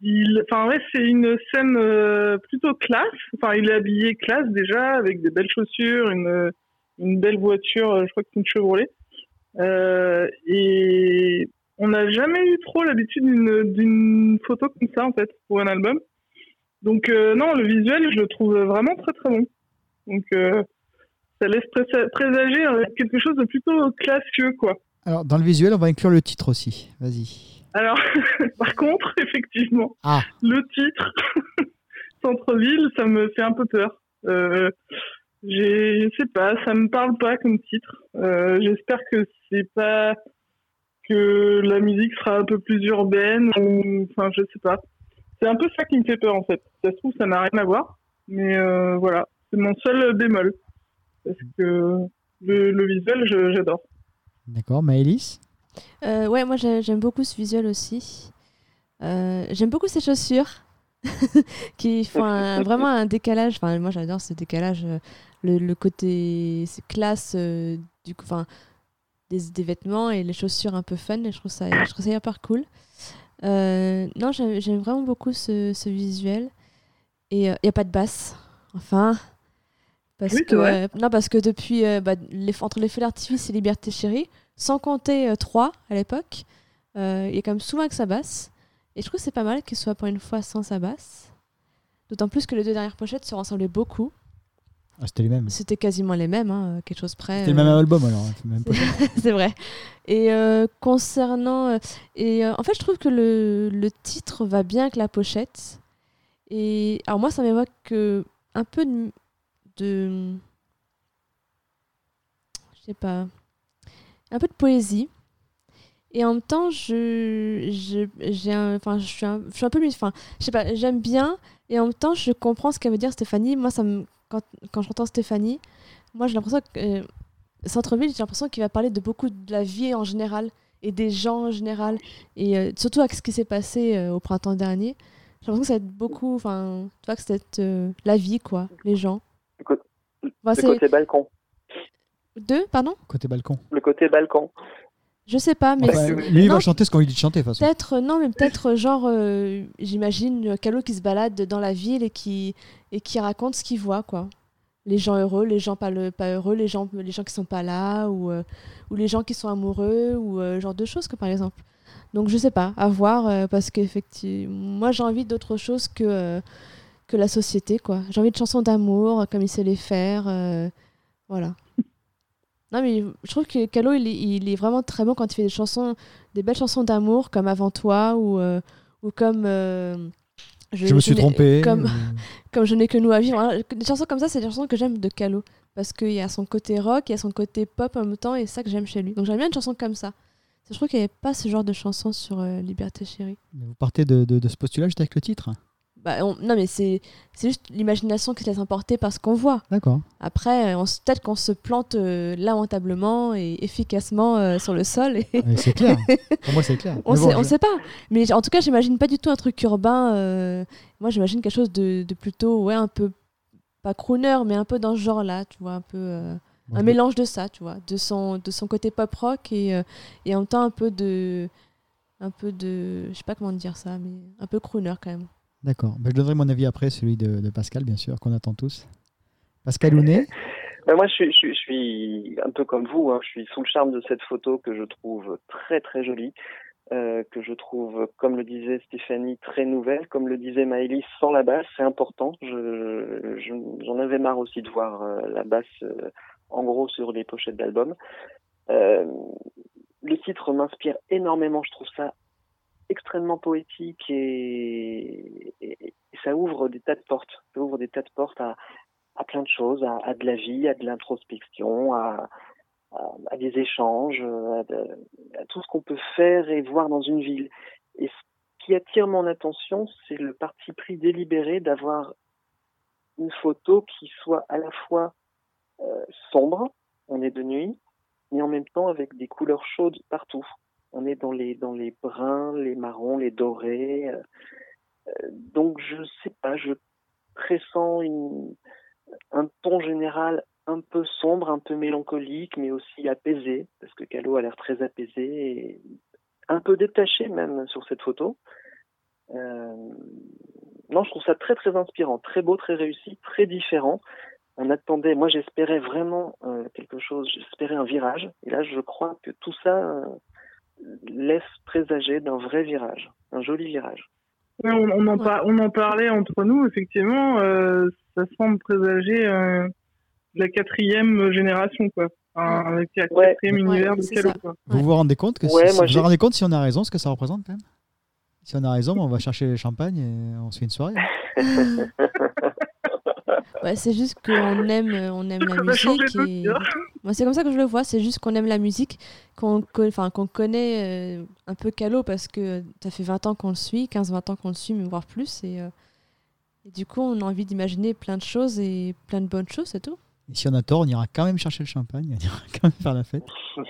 il, enfin, ouais, c'est une scène euh, plutôt classe. Enfin, il est habillé classe déjà, avec des belles chaussures, une, belle voiture, je crois que c'est une Chevrolet. Et on n'a jamais eu trop l'habitude d'une photo comme ça, en fait, pour un album. Donc, euh, non, le visuel, je le trouve vraiment très très bon. Donc, euh, ça laisse pré- présager euh, quelque chose de plutôt classieux, quoi. Alors, dans le visuel, on va inclure le titre aussi. Vas-y. Alors, par contre, effectivement, Ah. le titre Centre-ville, ça me fait un peu peur. Euh, je sais pas, ça me parle pas comme titre. Euh, j'espère que c'est pas que la musique sera un peu plus urbaine ou, enfin, je sais pas. C'est un peu ça qui me fait peur en fait. Ça se trouve, ça n'a rien à voir, mais euh, voilà, c'est mon seul bémol parce que le, le visuel, j'adore. D'accord, Maëlys Euh, ouais, moi j'ai- j'aime beaucoup ce visuel aussi. Euh, j'aime beaucoup ces chaussures qui font un- vraiment un décalage. Enfin, moi j'adore ce décalage, euh, le, le côté classe euh, du coup, enfin des, des vêtements et les chaussures un peu fun. Et je trouve ça, je trouve ça hyper cool. Euh, non, j'aime vraiment beaucoup ce, ce visuel. Et il n'y a pas de basse. Enfin. Parce Oui, que, euh, non, parce que depuis, euh, bah, les, entre les feux d'artifice et Liberté Chérie, sans compter 3 à l'époque, euh, il y a quand même souvent que ça basse. Et je trouve que c'est pas mal qu'il soit pour une fois sans sa basse. D'autant plus que les deux dernières pochettes se ressemblaient beaucoup. Ah, C'était les mêmes. C'était quasiment les mêmes, hein, quelque chose près. C'était le même euh, album alors. hein, c'est vrai. Et euh, concernant. euh, et euh, en fait, je trouve que le, le titre va bien avec la pochette. Et alors, moi, ça m'évoque que un peu de. de je sais pas. Un peu de poésie. Et en même temps, je, je, enfin, je, suis un, je suis un peu. Enfin, je sais pas, j'aime bien. Et en même temps, je comprends ce qu'elle veut dire, Stéphanie. Moi, ça me, quand, quand j'entends Stéphanie, moi, j'ai l'impression que. euh, Centre-ville, j'ai l'impression qu'il va parler de beaucoup de la vie en général et des gens en général. Et euh, surtout avec ce qui s'est passé euh, au printemps dernier. J'ai l'impression que ça va être beaucoup. Enfin, tu vois, que c'est euh, la vie, quoi, les gens. Le, co- Enfin, le côté balcon. deux, pardon? Côté balcon. Le côté balcon. Je sais pas, mais. Enfin, c'est- lui, il non, va chanter ce qu'on lui dit de chanter, de toute façon. Peut-être, non, mais peut-être genre, euh, j'imagine Calo qui se balade dans la ville et qui, et qui raconte ce qu'il voit, quoi. Les gens heureux, les gens pas, le, pas heureux, les gens, les gens qui sont pas là, ou, euh, ou les gens qui sont amoureux, ou euh, genre de choses, que, par exemple. Donc je sais pas, à voir, euh, parce qu'effectivement, moi j'ai envie d'autre chose que, euh, que la société, quoi. J'ai envie de chansons d'amour, comme il sait les faire, voilà. Non, mais je trouve que Calo, il est, il est vraiment très bon quand il fait des chansons, des belles chansons d'amour, comme Avant toi, ou, ou comme. Je me suis trompé. Comme, comme Je n'ai que nous à vivre. Voilà, Des chansons comme ça, c'est des chansons que j'aime de Calo. Parce qu'il y a son côté rock, il y a son côté pop en même temps, et c'est ça que j'aime chez lui. Donc j'aime bien une chanson comme ça. Je trouve qu'il n'y avait pas ce genre de chanson sur euh, Liberté Chérie. mais Vous partez de, de- de ce postulat juste avec le titre. Bah, on- non, mais c'est juste l'imagination qui se laisse emporter par ce qu'on voit. D'accord. Après, on s- peut-être qu'on se plante euh, lamentablement et efficacement euh, sur le sol. Et Mais C'est clair. Pour moi, c'est clair. on bon, sait, on je- sait pas. Mais en tout cas, j'imagine pas du tout un truc urbain. euh, Moi, j'imagine quelque chose de, de plutôt, ouais, un peu, pas crooner, mais un peu dans ce genre-là, tu vois, un peu. euh, un mélange de ça, tu vois, de son, de son côté pop rock et, euh, et en même temps un peu de. Un peu de. Je sais pas comment dire ça, mais un peu crooner quand même. D'accord. Ben, je donnerai mon avis après, celui de, de Pascal, bien sûr, qu'on attend tous. Pascal Ounet Ben, moi, je suis, je, suis, je suis un peu comme vous. hein. Je suis sous le charme de cette photo que je trouve très très jolie. que je trouve, comme le disait Stéphanie, très nouvelle. Comme le disait Maëlys, sans la basse, c'est important. J'en avais marre aussi de voir la basse en gros sur les pochettes d'albums. le titre m'inspire énormément, je trouve ça extrêmement poétique et, ça ouvre des tas de portes. Ça ouvre des tas de portes à, plein de choses, à, de la vie, à de l'introspection, à, à, des échanges, à, tout ce qu'on peut faire et voir dans une ville. Et ce qui attire mon attention, c'est le parti pris délibéré d'avoir une photo qui soit à la fois euh, sombre, on est de nuit, mais en même temps avec des couleurs chaudes partout. On est dans les dans les bruns, les marrons, les dorés. Euh, euh, donc je sais pas, je pressens un ton général un peu sombre, un peu mélancolique, mais aussi apaisé, parce que Calo a l'air très apaisé et un peu détaché même sur cette photo. Euh... Non, je trouve ça très très inspirant, très beau, très réussi, très différent. On attendait, moi j'espérais vraiment quelque chose, j'espérais un virage, et là je crois que tout ça laisse présager d'un vrai virage, un joli virage. on, on, en on, en parlait entre nous, effectivement, euh, ça semble présager euh, la quatrième génération, quoi. avec la quatrième univers de Calo, Vous vous rendez compte que si, vous vous rendez compte si on a raison, ce que ça représente quand même? Si on a raison, on va chercher les champagnes et on se fait une soirée. ouais, c'est juste qu'on aime, on aime la musique. Et... c'est comme ça que je le vois, c'est juste qu'on aime la musique, qu'on enfin, qu'on connaît euh, un peu Calo parce que ça fait 20 ans qu'on le suit, 15-20 ans qu'on le suit, mais voire plus. Et, euh, et du coup, on a envie d'imaginer plein de choses et plein de bonnes choses, c'est tout. Et si on a tort, on ira quand même chercher le champagne, on ira quand même faire la fête.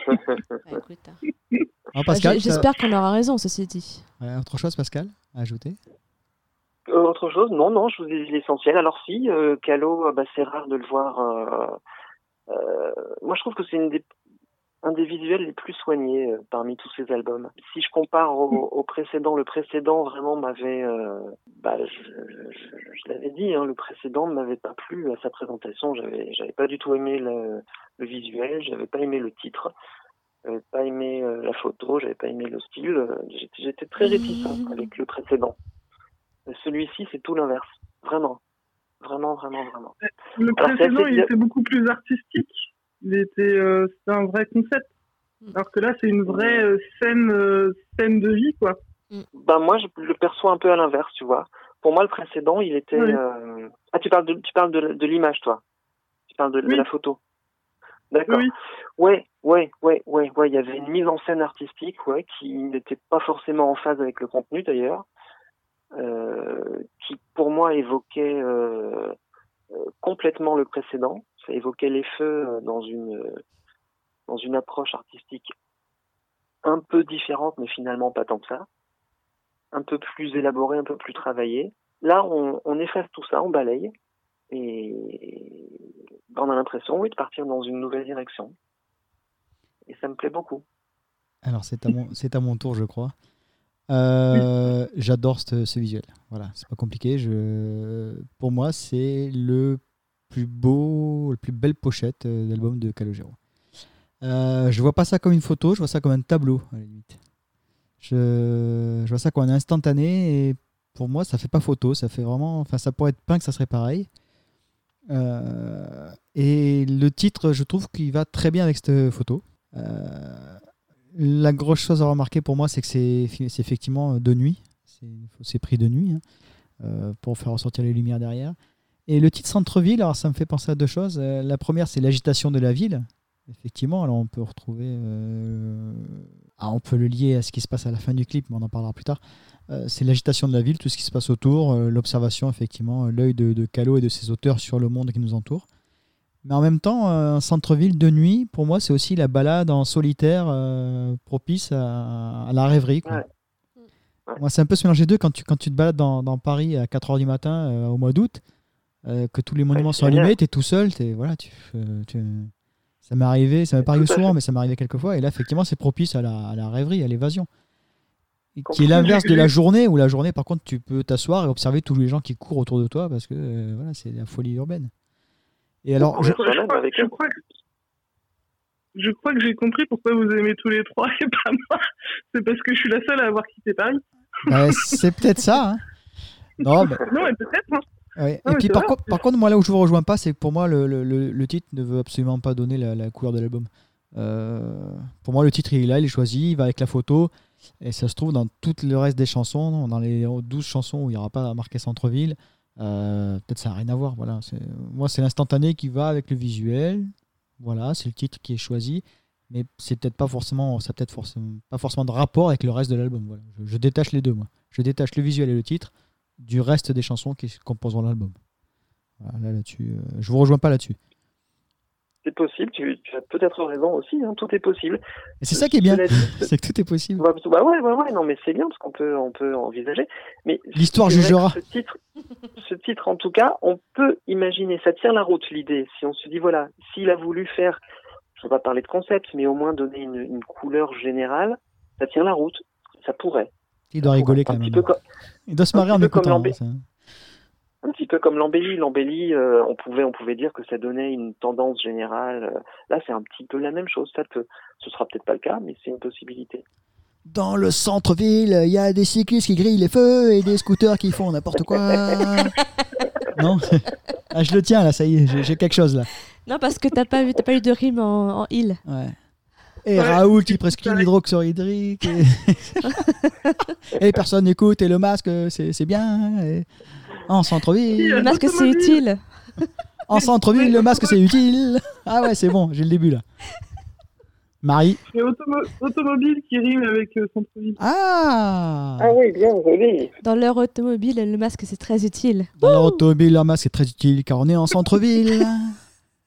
Hein. Pascal, J'espère qu'on aura raison, ceci dit. autre chose, Pascal, à ajouter? Euh, Autre chose Non, non, je vous ai dit l'essentiel. Alors si, euh, Calo, euh, bah, c'est rare de le voir. Euh, moi, je trouve que c'est une des un des visuels les plus soignés euh, parmi tous ces albums. Si je compare au, précédent, le précédent vraiment m'avait, euh, bah, je, je, l'avais dit, hein, le précédent ne m'avait pas plu à sa présentation. J'avais, j'avais pas du tout aimé le, le visuel, j'avais pas aimé le titre, j'avais pas aimé euh, la photo, j'avais pas aimé le style. J'étais, j'étais très réticent avec le précédent. Celui-ci, c'est tout l'inverse, vraiment, vraiment, vraiment, vraiment. Le précédent, il était beaucoup plus artistique il était, euh, c'était un vrai concept. Mm. Alors que là, c'est une vraie euh, scène, euh, scène de vie, quoi. Ben moi, je le perçois un peu à l'inverse, tu vois. Pour moi, le précédent, il était. Ah, tu parles de, tu parles de, de l'image, toi. Tu parles de, de la photo. D'accord. Oui. Ouais, ouais, ouais, ouais, ouais. Il y avait une mise en scène artistique, ouais, qui n'était pas forcément en phase avec le contenu d'ailleurs, euh, qui pour moi évoquait euh, complètement le précédent ça évoquait les feux euh, dans une, euh, dans une approche artistique un peu différente, mais finalement pas tant que ça. Un peu plus élaborée, un peu plus travaillée. Là, on, efface tout ça, on balaye, et on a l'impression, oui, de partir dans une nouvelle direction. Et ça me plaît beaucoup. Alors, c'est à, mon, à mon tour, je crois. Euh, j'adore ce, visuel. Voilà, c'est pas compliqué. Pour moi, c'est le plus beau, la plus belle pochette euh, d'album de Calogero. Euh, je vois pas ça comme une photo, je vois ça comme un tableau à la limite. Je, vois ça comme un instantané pour moi ça fait pas photo, ça fait vraiment, enfin ça pourrait être peint que ça serait pareil. Euh, et le titre, je trouve qu'il va très bien avec cette photo. La grosse chose à remarquer pour moi, c'est que c'est effectivement de nuit. C'est pris de nuit hein, pour faire ressortir les lumières derrière. Et le titre centre-ville, alors ça me fait penser à deux choses. Euh, la première, c'est l'agitation de la ville. Effectivement, alors on peut retrouver. Euh, ah, on peut le lier à ce qui se passe à la fin du clip, mais on en parlera plus tard. Euh, c'est l'agitation de la ville, tout ce qui se passe autour, l'observation, effectivement, l'œil de, de et de ses auteurs sur le monde qui nous entoure. Mais en même temps, un centre-ville de nuit, pour moi, c'est aussi la balade en solitaire propice à, la rêverie. Moi, c'est un peu ce mélange des deux. Quand tu, quand tu te balades dans, dans Paris à 4h du matin au mois d'août, euh, que tous les monuments sont allumés, tu es tout seul, es, voilà, tu, ça m'est arrivé, ça m'est pas arrivé souvent, mais ça m'est arrivé quelques fois. Et là, effectivement, c'est propice à la, à la, rêverie, à l'évasion. Qui est l'inverse de la journée, où la journée, par contre, tu peux t'asseoir et observer tous les gens qui courent autour de toi parce que euh, voilà, c'est la folie urbaine. Et alors, je, crois, que, je crois que j'ai compris pourquoi vous aimez tous les trois et pas moi. C'est parce que je suis la seule à avoir quitté Paris. Bah, c'est peut-être ça. Hein. Non, mais peut-être. Hein. Ouais. Non, Et puis par, vrai. contre, par contre, moi là où je vous rejoins pas, c'est que pour moi le, le, le- le titre ne veut absolument pas donner la, la couleur de l'album. Euh, pour moi, le titre il est là, il est choisi, il va avec la photo. Et ça se trouve dans tout le reste des chansons, dans les 12 chansons où il n'y aura pas marqué centre-ville, euh, peut-être ça n'a rien à voir. Voilà. Moi, c'est l'instantané qui va avec le visuel. Voilà, c'est le titre qui est choisi. Mais c'est peut-être pas forcément, ça peut-être forcément, pas forcément de rapport avec le reste de l'album. Je détache les deux, moi. Je détache le visuel et le titre du reste des chansons qui composeront l'album. Voilà, là, là-dessus, euh, je vous rejoins pas là-dessus. C'est possible, tu, tu as peut-être raison aussi, hein, tout est possible. Et c'est ça qui est bien, c'est que tout est possible. bah, bah ouais, ouais, ouais, non, mais c'est bien parce qu'on peut, on peut envisager. Mais L'histoire jugera. Ce titre, ce titre, en tout cas, on peut imaginer, ça tient la route l'idée. Si on se dit, voilà, s'il a voulu faire, je ne vais pas parler de concept, mais au moins donner une, une couleur générale, ça tient la route. Ça pourrait. Il doit rigoler quand même. Peu, Il doit se un marrer en peu comme écoutant. l'embé- hein, ça. Un petit peu comme l'embellie. L'embellie, euh, on pouvait, on pouvait dire que ça donnait une tendance générale. Euh, Là, c'est un petit peu la même chose. Ça peut, ce sera peut-être pas le cas, mais c'est une possibilité. Dans le centre-ville, il y a des cyclistes qui grillent les feux et des scooters qui font n'importe quoi. non? Ah, Je le tiens là, ça y est, j'ai- quelque chose là. Non, parce que t'as pas, vu- t'as pas eu de rime en, en il. Ouais. Et Ouais. Raoul qui prescrit l'hydroxyhydrique. Et... et personne n'écoute. Et le masque, c'est c'est bien. et- En centre-ville. Le masque, c'est utile. En centre-ville, le masque, c'est utile. Ah ouais, c'est bon, j'ai le début là. Marie. Et automo- automobile qui rime avec euh, centre-ville. Ah oui, bien, joli. Dans leur automobile, le masque, c'est très utile. Dans leur automobile, un masque est très utile car on est en centre-ville.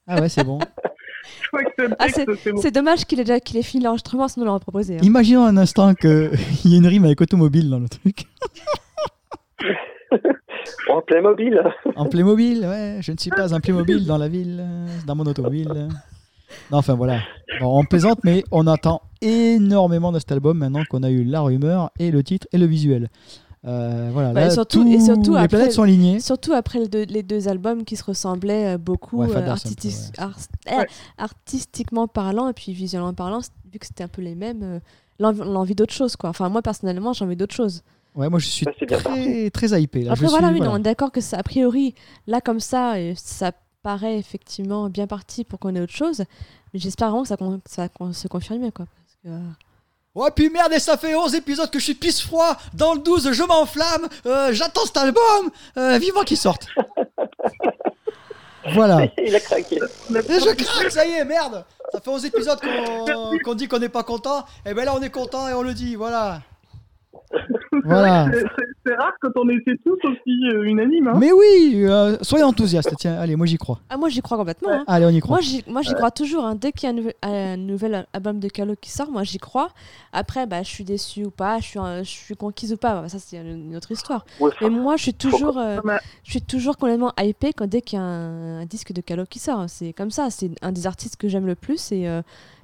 Ah ouais, c'est bon. Je crois que c'est le Ah, c'est bon. C'est dommage qu'il ait déjà qu'il ait fini l'enregistrement, sinon on l'aurait proposé. hein. Imaginons un instant qu'il y ait une rime avec automobile dans le truc. En Playmobil. En Playmobil, ouais, je ne suis pas un Playmobil dans la ville, dans mon automobile. Non, enfin voilà. Bon, on plaisante, mais on attend énormément de cet album maintenant qu'on a eu la rumeur et le titre et le visuel. Euh, voilà, Ouais, là, et surtout- tout- et surtout les après- planètes sont alignées. Surtout après les deux, les deux albums qui se ressemblaient beaucoup Ouais, euh, Fadder, c'est un peu, artistis- ouais. art- Ouais. artistiquement parlant et puis visuellement parlant, vu que c'était un peu les mêmes, euh, l'envie l'envie d'autre chose. Quoi. Enfin, moi personnellement, j'ai envie d'autre chose. Ouais, moi je suis Ça, bien très, très hypé. Là. Après, Je voilà, suis- oui, voilà. on est d'accord que ça, a priori, là comme ça, et ça paraît effectivement bien parti pour qu'on ait autre chose. Mais j'espère vraiment que ça, con- ça con- se confirmer. Quoi, parce que, euh, Ouais, puis merde, et ça fait 11 épisodes que je suis pisse froid. Dans le 12, je m'enflamme. Euh, J'attends cet album. Euh, vivant qu'il sorte. voilà. Il a craqué. Et je craque, ça y est, merde Ça fait 11 épisodes qu'on qu'on dit qu'on n'est pas content, et ben là on est content et on le dit, voilà. Voilà. C'est- rare quand on était tous aussi euh, unanimes. Hein. Mais oui, euh, soyez enthousiastes, tiens, allez, moi j'y crois. Ah, moi j'y crois complètement. hein. Allez, on y croit. Moi, j'y, moi, j'y crois toujours. hein. Dès qu'il y a un, nouvel- un nouvel album de Calo qui sort, moi, j'y crois. Après, bah, je suis déçue ou pas, je suis, je suis conquise ou pas. Ça, c'est une autre histoire. Ouais, Mais moi, je suis toujours, euh, je suis toujours complètement hypée quand dès qu'il y a un, un disque de Calo qui sort. C'est comme ça. C'est un des artistes que j'aime le plus. Et, euh,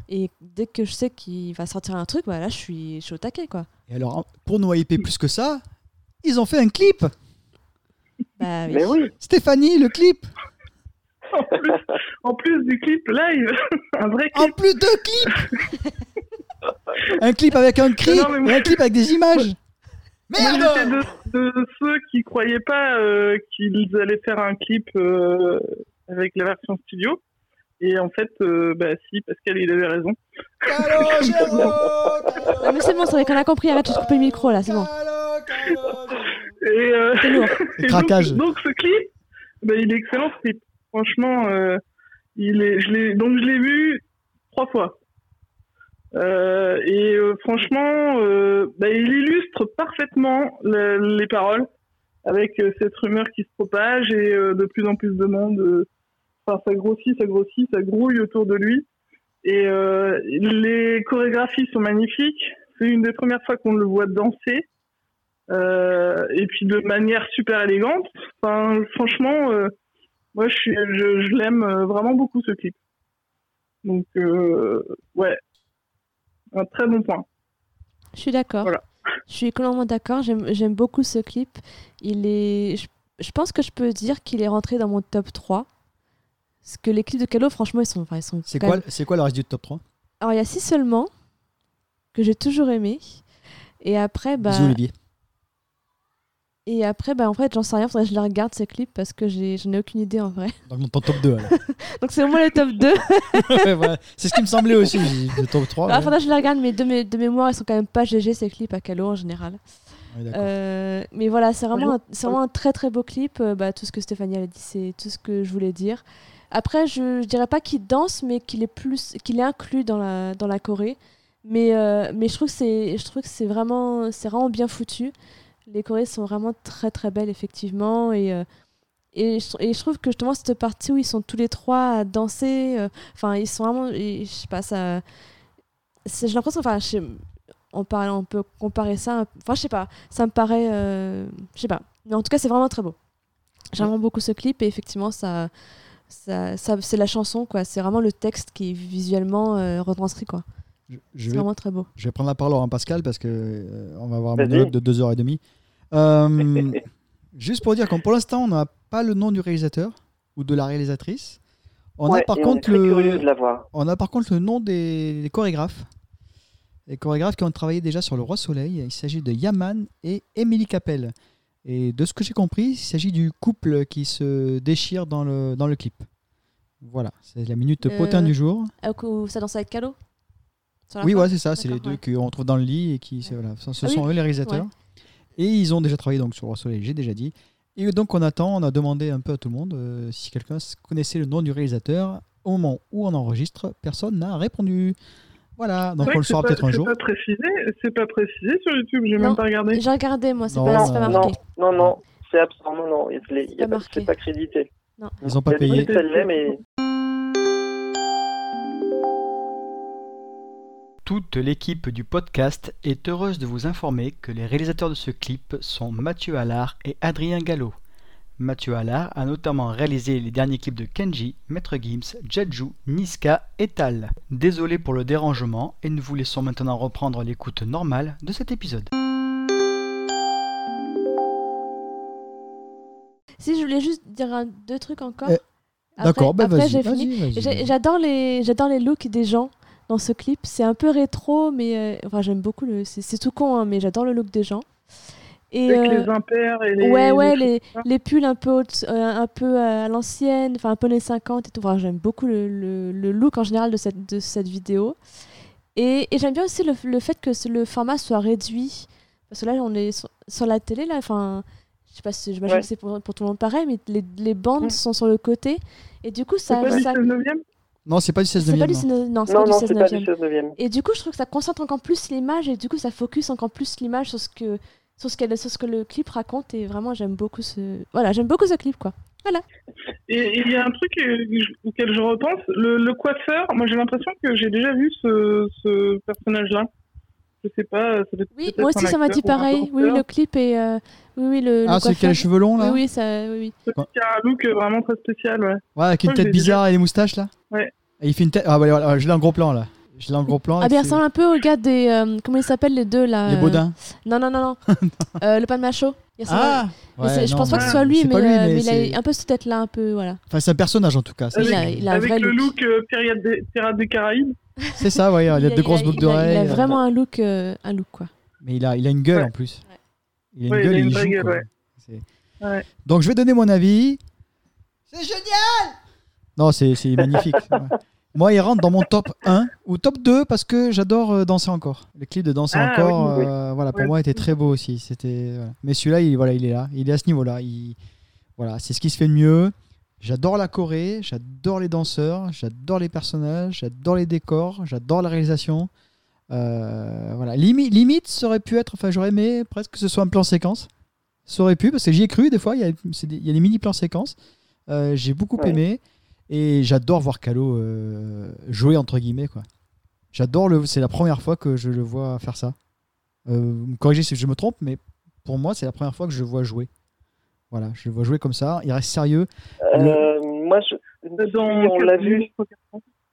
et dès que je sais qu'il va sortir un truc, bah, là, je suis, je suis au taquet, quoi. Et alors, pour nous hyper plus que ça, ils ont fait un clip. Bah, oui. Mais oui. Stéphanie, le clip. En plus, en plus du clip live, un vrai En clip. plus de clips. un clip avec un cri Non, mais moi- et un clip avec des images. Moi, j'étais Merde de, de ceux qui croyaient pas euh, qu'ils allaient faire un clip euh, avec la version studio. Et en fait, euh, bah si, Pascal, il avait raison. Calogero, Ah, mais c'est bon, c'est vrai qu'on a compris. Arrête de couper le micro, là, c'est bon. Calo, Calo. Et, euh, C'est lourd. Et craquage. Donc, donc ce clip, bah, il est excellent ce clip. Franchement, euh, il est, je l'ai, donc je l'ai vu trois fois. Euh, et euh, franchement, euh, bah, il illustre parfaitement le- les paroles avec euh, cette rumeur qui se propage et euh, de plus en plus de monde. Enfin, ça grossit, ça grossit, ça grouille autour de lui. Et euh, les chorégraphies sont magnifiques. C'est une des premières fois qu'on le voit danser. Euh, et puis de manière super élégante. Enfin, franchement, euh, moi je, suis, je, je l'aime vraiment beaucoup ce clip. Donc ouais, un très bon point. Je suis d'accord. Voilà. Je suis complètement d'accord. J'aime, j'aime beaucoup ce clip. Il est, je, je pense que je peux dire qu'il est rentré dans mon top 3. Parce que les clips de Calo, franchement, ils sont, enfin, ils sont C'est quoi, même- c'est quoi le reste du top 3 Alors, il y a six seulement, que j'ai toujours aimé. Et après, bah. Bisous, Olivier. Et après, bah, en fait, j'en sais rien, faudrait que je les regarde ces clips parce que j'ai- j'en ai aucune idée en vrai. Donc, ton top 2. alors. Donc, c'est au moins le top 2. Ouais, voilà. C'est ce qui me semblait aussi. Le top 3. Ah, ouais. faudrait que je les regarde, mais de, mé- de mémoire, ils sont quand même pas GG ces clips à Calo en général. Ouais. Euh, mais voilà, c'est vraiment, un- c'est vraiment un très très beau clip. Euh, bah, tout ce que Stéphanie a dit, c'est tout ce que je voulais dire. Après, je, je dirais pas qu'il danse, mais qu'il est plus, qu'il est inclus dans la dans la choré. Mais euh, mais je trouve que c'est, je trouve que c'est vraiment, c'est vraiment bien foutu. Les chorés sont vraiment très très belles effectivement et euh, et je, et je trouve que justement cette partie où ils sont tous les trois à danser, euh, enfin ils sont vraiment, je sais pas ça, j'ai l'impression, enfin on, parle, on peut comparer ça. Enfin, je sais pas. Ça me paraît. je sais pas. Mais en tout cas, c'est vraiment très beau. J'aime vraiment beaucoup ce clip et effectivement, ça. Ça, ça- c'est la chanson, quoi. C'est vraiment le texte qui est visuellement euh, retranscrit, quoi. C'est vais, vraiment très beau. je vais prendre la parole à Pascal parce que euh, on va avoir un monologue de 2h30. Euh, juste pour dire que pour l'instant, on n'a pas le nom du réalisateur ou de la réalisatrice. On Ouais, a par on contre le, de la voir. on a par contre le nom des, des chorégraphes. Les chorégraphes qui ont travaillé déjà sur Le Roi Soleil. Il s'agit de Yaman et Émilie Capel. Et de ce que j'ai compris, il s'agit du couple qui se déchire dans le, dans le clip. Voilà, c'est la minute Euh, potin du jour. Ah, où ça danse avec Calo Oui, ouais, c'est ça. C'est les deux ouais. qu'on trouve dans le lit et qui, voilà, ce ce Ah oui. sont eux les réalisateurs. Et ils ont déjà travaillé donc sur Le Soleil, j'ai déjà dit. Et donc on attend, on a demandé un peu à tout le monde euh, si quelqu'un connaissait le nom du réalisateur. Au moment où on enregistre, personne n'a répondu. Voilà, donc C'est on le c'est saura peut-être un c'est jour. Pas précisé, c'est pas précisé sur YouTube, j'ai Non. même pas regardé. J'ai regardé, moi, c'est Non, pas, c'est pas euh, Non, marqué. non, non, c'est absent. Non, non, c'est marqué. pas crédité. Ils ont pas payé. mais Toute l'équipe du podcast est heureuse de vous informer que les réalisateurs de ce clip sont Mathieu Allard et Adrien Gallo. Mathieu Allard a notamment réalisé les derniers clips de Kenji, Maître Gims, Jeju, Niska et Tal. Désolé pour le dérangement et nous vous laissons maintenant reprendre l'écoute normale de cet épisode. Si, je voulais juste dire un- deux trucs encore. Eh, D'accord, ben après, vas-y. j'ai fini. J'adore les, j'adore les looks des gens dans ce clip. C'est un peu rétro, mais euh, enfin j'aime beaucoup le. C'est c'est tout con, hein, mais j'adore le look des gens. Et Avec euh, les impairs et les. ouais, ouais, les les, ça. les pulls un peu, haute- euh, un peu à l'ancienne, enfin un peu les 50 et tout. Enfin, j'aime beaucoup le, le- le look en général de cette, de cette vidéo. Et, et j'aime bien aussi le, le fait que le format soit réduit. Parce que là, on est sur, sur la télé, là, enfin, je sais pas si j'imagine Ouais. que c'est pour, pour tout le monde pareil, mais les, les bandes Mm. sont sur le côté. Et du coup, C'est ça. pas du ça 16 neuvième? Non, c'est pas du 16 c'est pas 9 du 16 non, c'est non, pas du non, 16 c'est pas du 9e. 16 neuvième. Et du coup, je trouve que ça concentre encore plus l'image et du coup, ça focus encore plus l'image sur ce que sur ce, qu'elle- sur ce que le clip raconte. Et vraiment, j'aime beaucoup ce voilà, j'aime beaucoup ce clip quoi. Et et il y a un truc euh, auquel je repense, le, le coiffeur, moi j'ai l'impression que j'ai déjà vu ce, ce personnage-là. Je sais pas, ça doit être Oui, moi aussi, ça m'a dit pareil. Oui, le clip est euh, oui, oui, le. Ah, c'est qui a les cheveux longs là Oui, oui, ça, oui, oui. Qui a un look vraiment très spécial, ouais. Ouais, avec une Ouais, tête bizarre et les moustaches là Ouais. Et il fait une tête. Ah, bah voilà, je l'ai en gros plan là. Je l'ai en gros plan. Ah, bien, ressemble un peu au gars des. euh, comment ils s'appellent les deux là Les euh, Baudins. Non, non, non, non. Euh, le pan macho. Il ressemble Ah mais c'est- Ouais, Je non, pense pas que ce soit lui, c'est mais, pas lui, euh, mais mais c'est- il a un peu cette tête là, un peu. Voilà. Enfin, c'est un personnage en tout cas. Il a- il a un Avec vrai le look. look euh, Pirates des, Pirates des Caraïbes. C'est ça, ouais. Il a deux grosses boucles il a- d'oreilles. Il a euh, vraiment un look, euh, un look quoi. Mais il a, il a une gueule Ouais. en plus. Ouais. Il a une Ouais, il gueule a et une il vraie joue. gueule, quoi. ouais. C'est- Ouais. Donc je vais donner mon avis. C'est génial Non, c'est c'est magnifique. ouais. Moi, il rentre dans mon top 1 ou top 2 parce que j'adore euh, danser encore. Le clip de danser Ah, encore, oui, oui. euh, voilà, pour moi, était très beau aussi. C'était, voilà. Mais celui-là, il, voilà, il est là. Il est à ce niveau-là. Il... Voilà, c'est ce qui se fait de mieux. J'adore la Corée, j'adore les danseurs, j'adore les personnages, j'adore les décors, j'adore la réalisation. Euh, voilà. Limi- limite, ça aurait pu être, enfin, j'aurais aimé presque que ce soit un plan séquence. Ça aurait pu, parce que j'y ai cru des fois, il y a, des, il y a des mini plans séquences. Euh, J'ai beaucoup Ouais. aimé et j'adore voir Calo euh, jouer, entre guillemets. quoi. J'adore le. C'est la première fois que je le vois faire ça. Euh, vous me corrigez si je me trompe, mais pour moi, c'est la première fois que je le vois jouer. Voilà, je le vois jouer comme ça. Il reste sérieux. Euh, moi, je, si on l'a vu,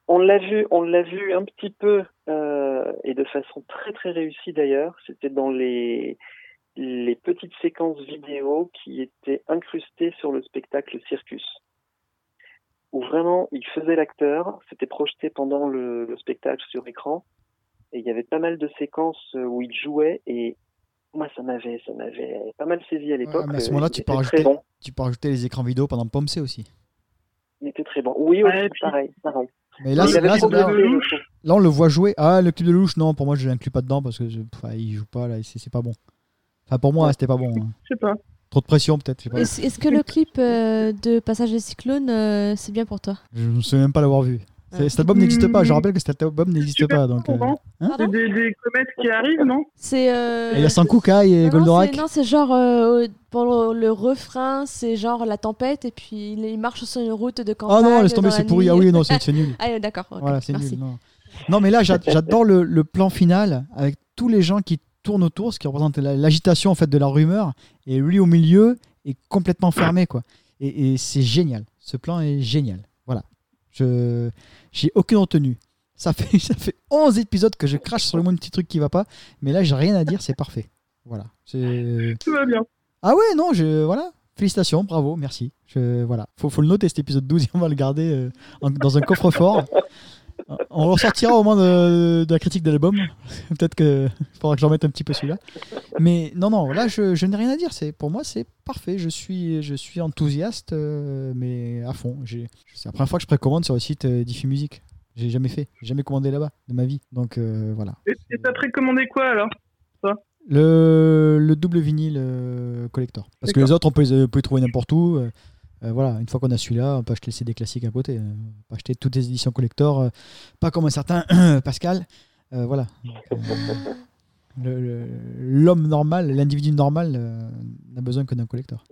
on l'a vu, on l'a vu un petit peu euh, et de façon très très réussie d'ailleurs. C'était dans les les petites séquences vidéo qui étaient incrustées sur le spectacle Circus. Où vraiment il faisait l'acteur, c'était projeté pendant le, le spectacle sur écran, et il y avait pas mal de séquences où il jouait, et moi ça m'avait ça m'avait pas mal saisi à l'époque. mais à ce moment-là, tu peux, rajouter, bon. tu peux rajouter les écrans vidéo pendant Pomsé aussi. Il était très bon. Oui, Ouais, puis- pareil, pareil. Mais là, on le voit jouer. Ah, le clip de louche, non, pour moi, je l'inclus pas dedans parce que je, enfin, il joue pas, là, c'est pas bon. Enfin, pour moi, Ouais. c'était pas bon. hein. Je sais pas. Trop de pression, peut-être. Est-ce que le clip euh, de Passage des Cyclones, euh, c'est bien pour toi? Je ne sais même pas l'avoir vu. Ouais. Cet album n'existe pas. Je rappelle que cet album n'existe pas. Donc, euh, content. hein C'est des, des comètes qui arrivent, non? C'est. euh, il y a Sankukai et non, Goldorak. c'est- Non, c'est genre euh, pour le, le refrain, c'est genre la tempête et puis il, il marche sur une route de campagne. Ah non, laisse tomber, c'est pourri. Ah oui, non, c'est nul. Ah, d'accord. Voilà, c'est nul. Non. non, mais là, j'a- j'adore le, le plan final avec tous les gens qui tournent autour, ce qui représente la- l'agitation en fait de la rumeur, et lui au milieu est complètement fermé, quoi. Et, et c'est génial. Ce plan est génial. Voilà. Je j'ai aucune retenue. Ça fait ça fait 11 épisodes que je crache sur le moins petit truc qui va pas, mais là j'ai rien à dire, c'est parfait. Voilà. Tout va bien. ah ouais, non, je voilà. Félicitations, bravo, merci. Je, voilà, faut, faut le noter cet épisode 12 et on va le garder euh, en- dans un coffre-fort. On ressortira au moins de, de la critique de l'album. Peut-être que faudra que j'en mette un petit peu celui-là. Mais non, non, là je, je n'ai rien à dire. C'est pour moi c'est parfait. Je suis je suis enthousiaste, euh, mais à fond. C'est la première fois que je précommande sur le site euh, Diffie Music. J'ai jamais fait, jamais commandé là-bas de ma vie. Donc euh, voilà. Et t'as précommandé quoi alors Le, le double vinyle euh, collector. Parce que les autres, on peut, on peut les trouver n'importe où. Euh, voilà, une fois qu'on a celui-là, on peut acheter le CD classique à côté. euh, on peut acheter toutes les éditions collector, euh, pas comme un certain Pascal. Euh, voilà. L'homme normal, l'individu normal, euh, n'a besoin que d'un collector.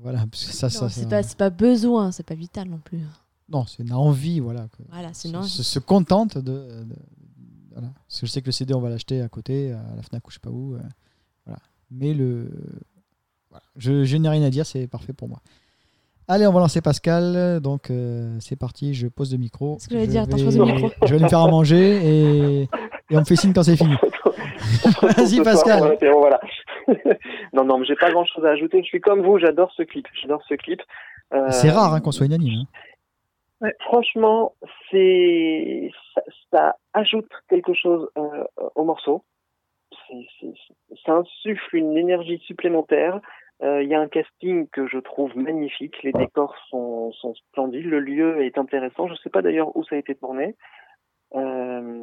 Voilà, parce que ça, Non, ça, c'est ça- pas, pas besoin, c'est pas vital non plus. non, c'est une envie, voilà. que- Voilà, se, sinon. se- se contente de, de- voilà. Parce que je sais que le CD on va l'acheter à côté à la Fnac ou je sais pas où euh, voilà mais le voilà. je, je n'ai rien à dire c'est parfait pour moi allez on va lancer Pascal donc euh, c'est parti je pose le micro Ce que j'allais Je dire, attends, je vais- pose le micro. je vais aller me faire à manger et, et on me fait signe quand c'est fini vas-y soir, Pascal voilà, non, non, mais j'ai pas grand chose à ajouter. Je suis comme vous, j'adore ce clip. J'adore ce clip. Euh, c'est rare hein, qu'on soit unanime hein. Franchement, c'est ça, ça ajoute quelque chose euh, au morceau. C'est- c'est- c'est- ça insuffle une énergie supplémentaire. Euh, Il y a un casting que je trouve magnifique. Les décors sont, sont splendides. Le lieu est intéressant. Je ne sais pas d'ailleurs où ça a été tourné. Euh,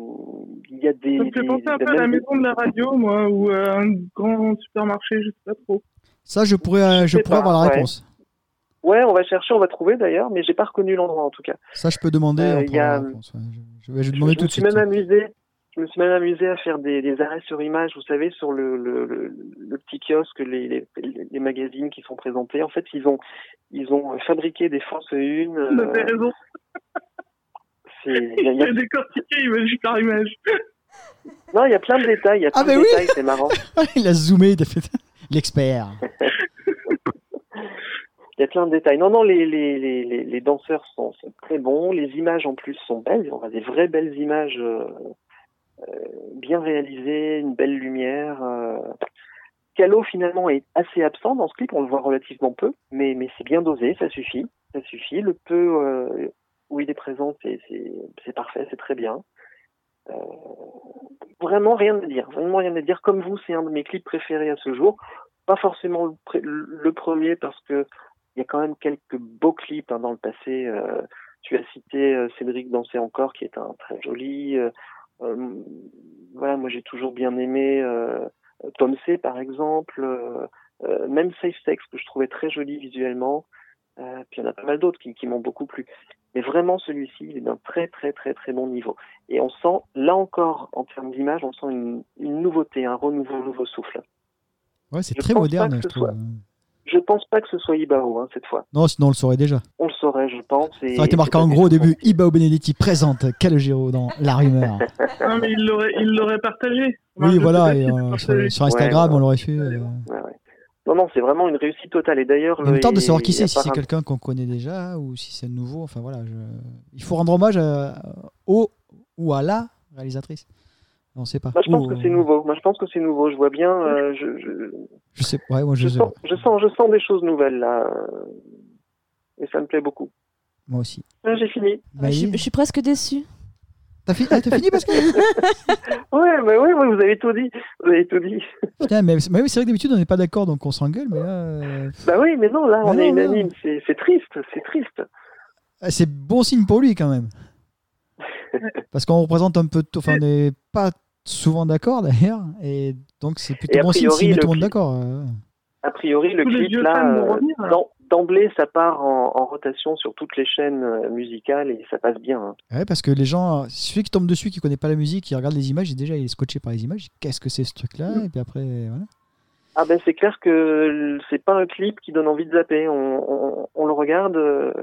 Il y a des. Ça me fait penser un peu à la maison de la radio, moi, ou à un grand supermarché, je sais pas trop. ça je pourrais euh, je pourrais pas, avoir la réponse Ouais, on va chercher, on va trouver d'ailleurs, mais j'ai pas reconnu l'endroit en tout cas. ça je peux demander Euh, y a- avoir la réponse, ouais. je, je vais je vais Je, demander je tout me de suis suite même amusé. Je me suis même amusé à faire des, des arrêts sur image, vous savez, sur le, le, le, le petit kiosque, les, les, les magazines qui sont présentés. En fait, ils ont ils ont fabriqué des fausses unes. Vous avez euh, raison. c'est- il y a- il Il y a a- décortiqué image par image. non, il y a plein de détails. Il y a Ah, plein mais de oui détails, c'est marrant. il a zoomé il a fait l'expert Il y a plein de détails. Non, non, les, les, les, les, les danseurs sont, sont très bons. Les images en plus sont belles. On a des vraies belles images euh, bien réalisées, une belle lumière. Euh. Calo finalement est assez absent dans ce clip. On le voit relativement peu, mais, c'est bien dosé. Ça suffit. Ça suffit. Le peu euh, où il est présent, c'est, parfait. C'est très bien. Euh, vraiment rien à dire. Vraiment rien à dire. Comme vous, c'est un de mes clips préférés à ce jour. Pas forcément le, premier parce que il y a quand même quelques beaux clips hein, dans le passé. Euh, tu as cité euh, Cédric Danser encore, qui est un très joli. Euh, voilà, moi j'ai toujours bien aimé euh, Tom C par exemple, euh, même Safe Sex que je trouvais très joli visuellement. Euh, puis il y en a pas mal d'autres qui, qui m'ont beaucoup plu. Mais vraiment celui-ci, il est d'un très très très très bon niveau. Et on sent, là encore, en termes d'image, on sent une, une nouveauté, un renouveau, un nouveau souffle. ouais c'est très moderne je trouve soit- Je pense pas que ce soit Ibao hein, cette fois. non sinon on le saurait déjà On le saurait, je pense. Et Ça aurait été marqué en gros au début Ibao Benedetti présente Calogero dans La Rumeur. Non, mais il l'aurait, il l'aurait partagé. Oui, voilà, et, euh, sur, Instagram, Ouais, on l'aurait su. euh. Ouais, ouais. Non, non, c'est vraiment une réussite totale. Et d'ailleurs, Il me le- tarde de savoir qui c'est, si c'est quelqu'un qu'on connaît déjà ou si c'est nouveau. Enfin voilà, je- il faut rendre hommage à- au ou à la réalisatrice. On sait pas. Moi, je pense que c'est nouveau. Moi, je pense que c'est nouveau. Je vois bien. euh, je, je, Je sais, ouais, moi je, je sens, je sens, je sens des choses nouvelles là, euh, et ça me plaît beaucoup. Moi aussi. Ah, j'ai fini. Ah, je, suis, Maï, je suis presque déçue. T'as fi- ah, t'as fini parce que. Ouais, mais ouais, ouais, vous avez tout dit. Vous avez tout dit. Putain, mais, mais oui, c'est vrai que d'habitude on n'est pas d'accord donc on s'engueule, mais là. euh, Bah oui, mais non, là, Ah on non, est unanime. C'est triste, c'est triste. C'est bon signe pour lui quand même. Parce qu'on représente un peu. Enfin, on n'est pas souvent d'accord d'ailleurs, et donc c'est plutôt Et a bon signe priori, s'il met le tout le monde clip- d'accord. euh. A priori, le clip, là, euh, d'em- d'emblée, ça part en, en rotation sur toutes les chaînes euh, musicales et ça passe bien. hein. Ouais, parce que les gens, celui qui tombe dessus, qui connaît pas la musique, qui regarde les images, il- déjà il est scotché par les images. Qu'est-ce que c'est ce truc-là Et puis après, voilà. Ah ben c'est clair que c'est pas un clip qui donne envie de zapper. On, on, on le regarde.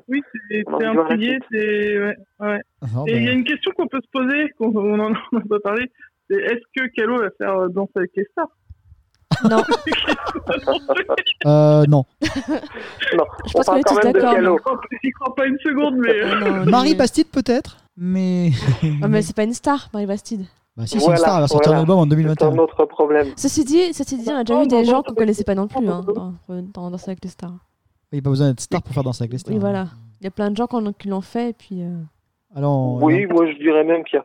Oui, c'est a c'est ouais, ouais. Non, Et il y a ben, une question qu'on peut se poser, qu'on on en on en a pas parlé, c'est est-ce que Calo va faire euh, Danse avec les stars? Non, euh, non. Non, Je pense qu'on est tous d'accord. J'y crois pas une seconde, mais non, Marie mais- Bastide peut-être, mais. Ah, mais c'est pas une star, Marie Bastide. Bah, si, c'est une star, elle va sortir voilà. un album en C'est un 2021. autre problème. Ceci dit, ceci dit, on a déjà vu des gens qu'on connaissait pas non plus hein, dans, dans Danse avec les stars. Il n'y a pas besoin d'être star pour faire danser avec les stars. Oui, voilà. Il y a plein de gens qui l'ont fait, et puis. euh, Alors, Oui, moi je dirais même qu'il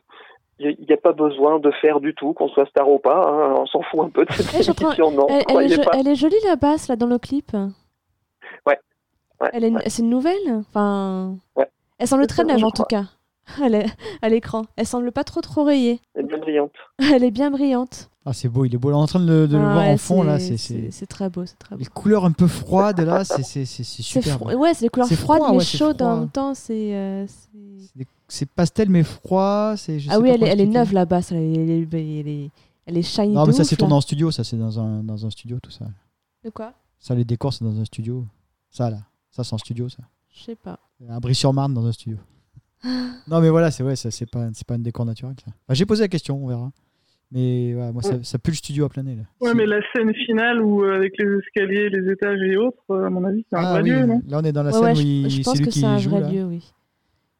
n'y a, pas besoin de faire du tout, qu'on soit star ou pas. hein, on s'en fout un peu de cette Eh, train- émission, non. Elle, elle est jo- elle jolie la basse là dans le clip. Ouais. Ouais, Elle est, ouais. c'est une nouvelle. Enfin. Ouais. Elle semble très neuve en tout cas. Elle est à l'écran. Elle semble pas trop trop rayée. Elle est bien brillante. Elle est bien brillante. ah, c'est beau, il est beau. Là, on est en train de le, de le voir ouais, en fond, là. C'est, c'est c'est... c'est très beau, c'est très beau. Les couleurs un peu froides, là, c'est, c'est, c'est, c'est C'est super. fro- Ouais, c'est des couleurs froides froid, mais ouais, chaudes froid. en même temps. C'est. euh, des- pastel mais froid. Je Ah sais oui, pas elle est, elle neuve la basse. Elle est, elle est, elle est, elle est shiny. Non, mais ça, c'est tourné en studio. Ça, c'est dans un, dans un studio, tout ça. De quoi? Ça, les décors, c'est dans un studio. Ça, là. Ça, c'est en studio, ça. Je sais pas. À Brie-sur-Marne, dans un studio. Non, mais voilà, c'est ouais, ça, c'est pas, c'est pas un décor naturel. Ça. Enfin, j'ai posé la question, on verra. Mais ouais, moi, ça, ça pue le studio à plein nez. Là. ouais, mais la scène finale où euh, avec les escaliers, les étages et autres, euh, à mon avis, c'est un Ah vrai oui, lieu, non? là, on est dans la Ouais, scène ouais, où je, il- je c'est pense lui que qui c'est un joue. vrai là. lieu, oui.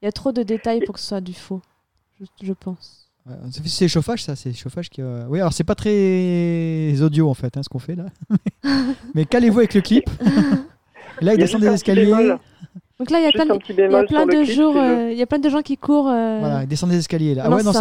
Il y a trop de détails pour que ce soit du faux. Je, je pense. Ouais, c'est- c'est chauffage, ça, c'est chauffage qui. euh, Oui, alors c'est pas très audio en fait, hein, ce qu'on fait là. mais calez-vous avec le clip. Et là, il Il y a descend juste des un petit escaliers. bémol. Donc là, il y a plein de, jours, euh, il y a plein de gens qui courent. euh, Voilà, il descend des escaliers là. Ah Ah non, ouais, non, c'est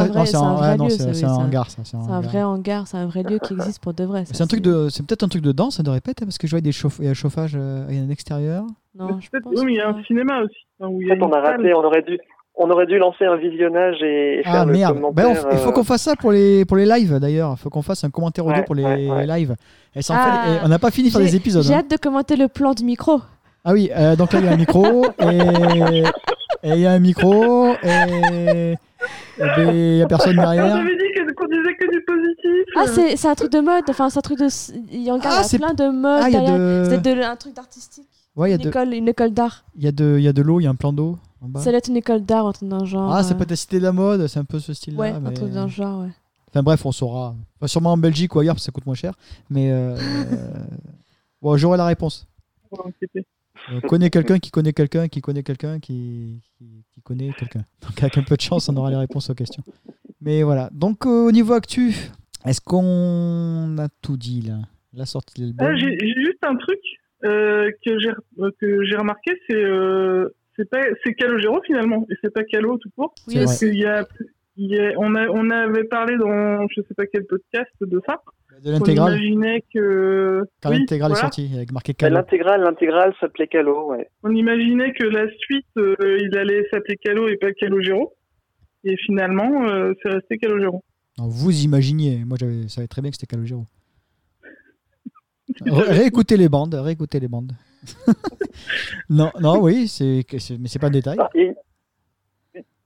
un hangar, ça. C'est un vrai hangar, c'est un vrai lieu qui existe pour de vrai. C'est un truc de, c'est peut-être un truc de danse, ça de répète, hein, parce que je vois des chauffe, il y a un chauffage, euh, il y a un extérieur. Non, je pense Oui, mais il y a un cinéma aussi. hein, où il y En a fait, on a raté. On aurait dû, on aurait dû lancer un visionnage et, et faire Ah le merde. commentaire. Ben, il faut euh, qu'on fasse ça pour les pour les lives d'ailleurs. Il faut qu'on fasse un commentaire audio Ouais, pour les ouais, ouais. lives. Et ça, en Ah. fait, et on n'a pas fini de faire J'ai- des épisodes. J'ai hein. hâte de commenter le plan du micro. Ah oui, euh, donc là il y a un micro et et il y a un micro et et ben, il y a personne Ah, derrière. J'avais dit que- qu'on disait que du positif. Ah, euh. c'est c'est un truc de mode. Enfin, c'est un truc de. Il y a Ah, c'est- plein de modes. Ah, il y a derrière. de C'est de- un truc d'artistique. ouais, il y a Une de école, une école d'art. il y a de il y a de l'eau, il y a un plan d'eau en bas. Ça doit être une école d'art, un truc d'un genre. Ah, c'est euh, pas la cité de la mode, c'est un peu ce style-là. Ouais, mais- un truc d'un genre, ouais. Enfin bref, on saura. Enfin, sûrement en Belgique ou ailleurs parce que ça coûte moins cher. Mais euh, bon, j'aurai la réponse. Faut inquiéter. On connaît quelqu'un qui connaît quelqu'un qui connaît quelqu'un qui, qui, qui connaît quelqu'un. Donc avec un peu de chance, on aura les réponses aux questions. Mais voilà. Donc euh, au niveau actu, est-ce qu'on a tout dit là? La sortie de l'album. Ah, J'ai juste un truc euh, que j'ai euh, que j'ai remarqué, c'est euh, c'est pas c'est Calogero finalement et c'est pas Calo tout court. Oui. Parce qu'il y a, il y a- on a on avait parlé dans je sais pas quel podcast de ça. De On l'intégrale. imaginait que Quand oui, l'intégrale voilà. est sortie avec marqué Calo. L'intégrale, l'intégrale s'appelait Calo, ouais. on imaginait que la suite euh, il allait s'appeler Calo et pas Calogero. Et finalement, euh, c'est resté Calogero. Non, vous imaginiez. Moi, j'avais- je savais très bien que c'était Calogero. Ré- réécoutez les bandes, réécoutez les bandes. non, non, oui, c'est, que c'est- mais c'est pas un détail. Ah, et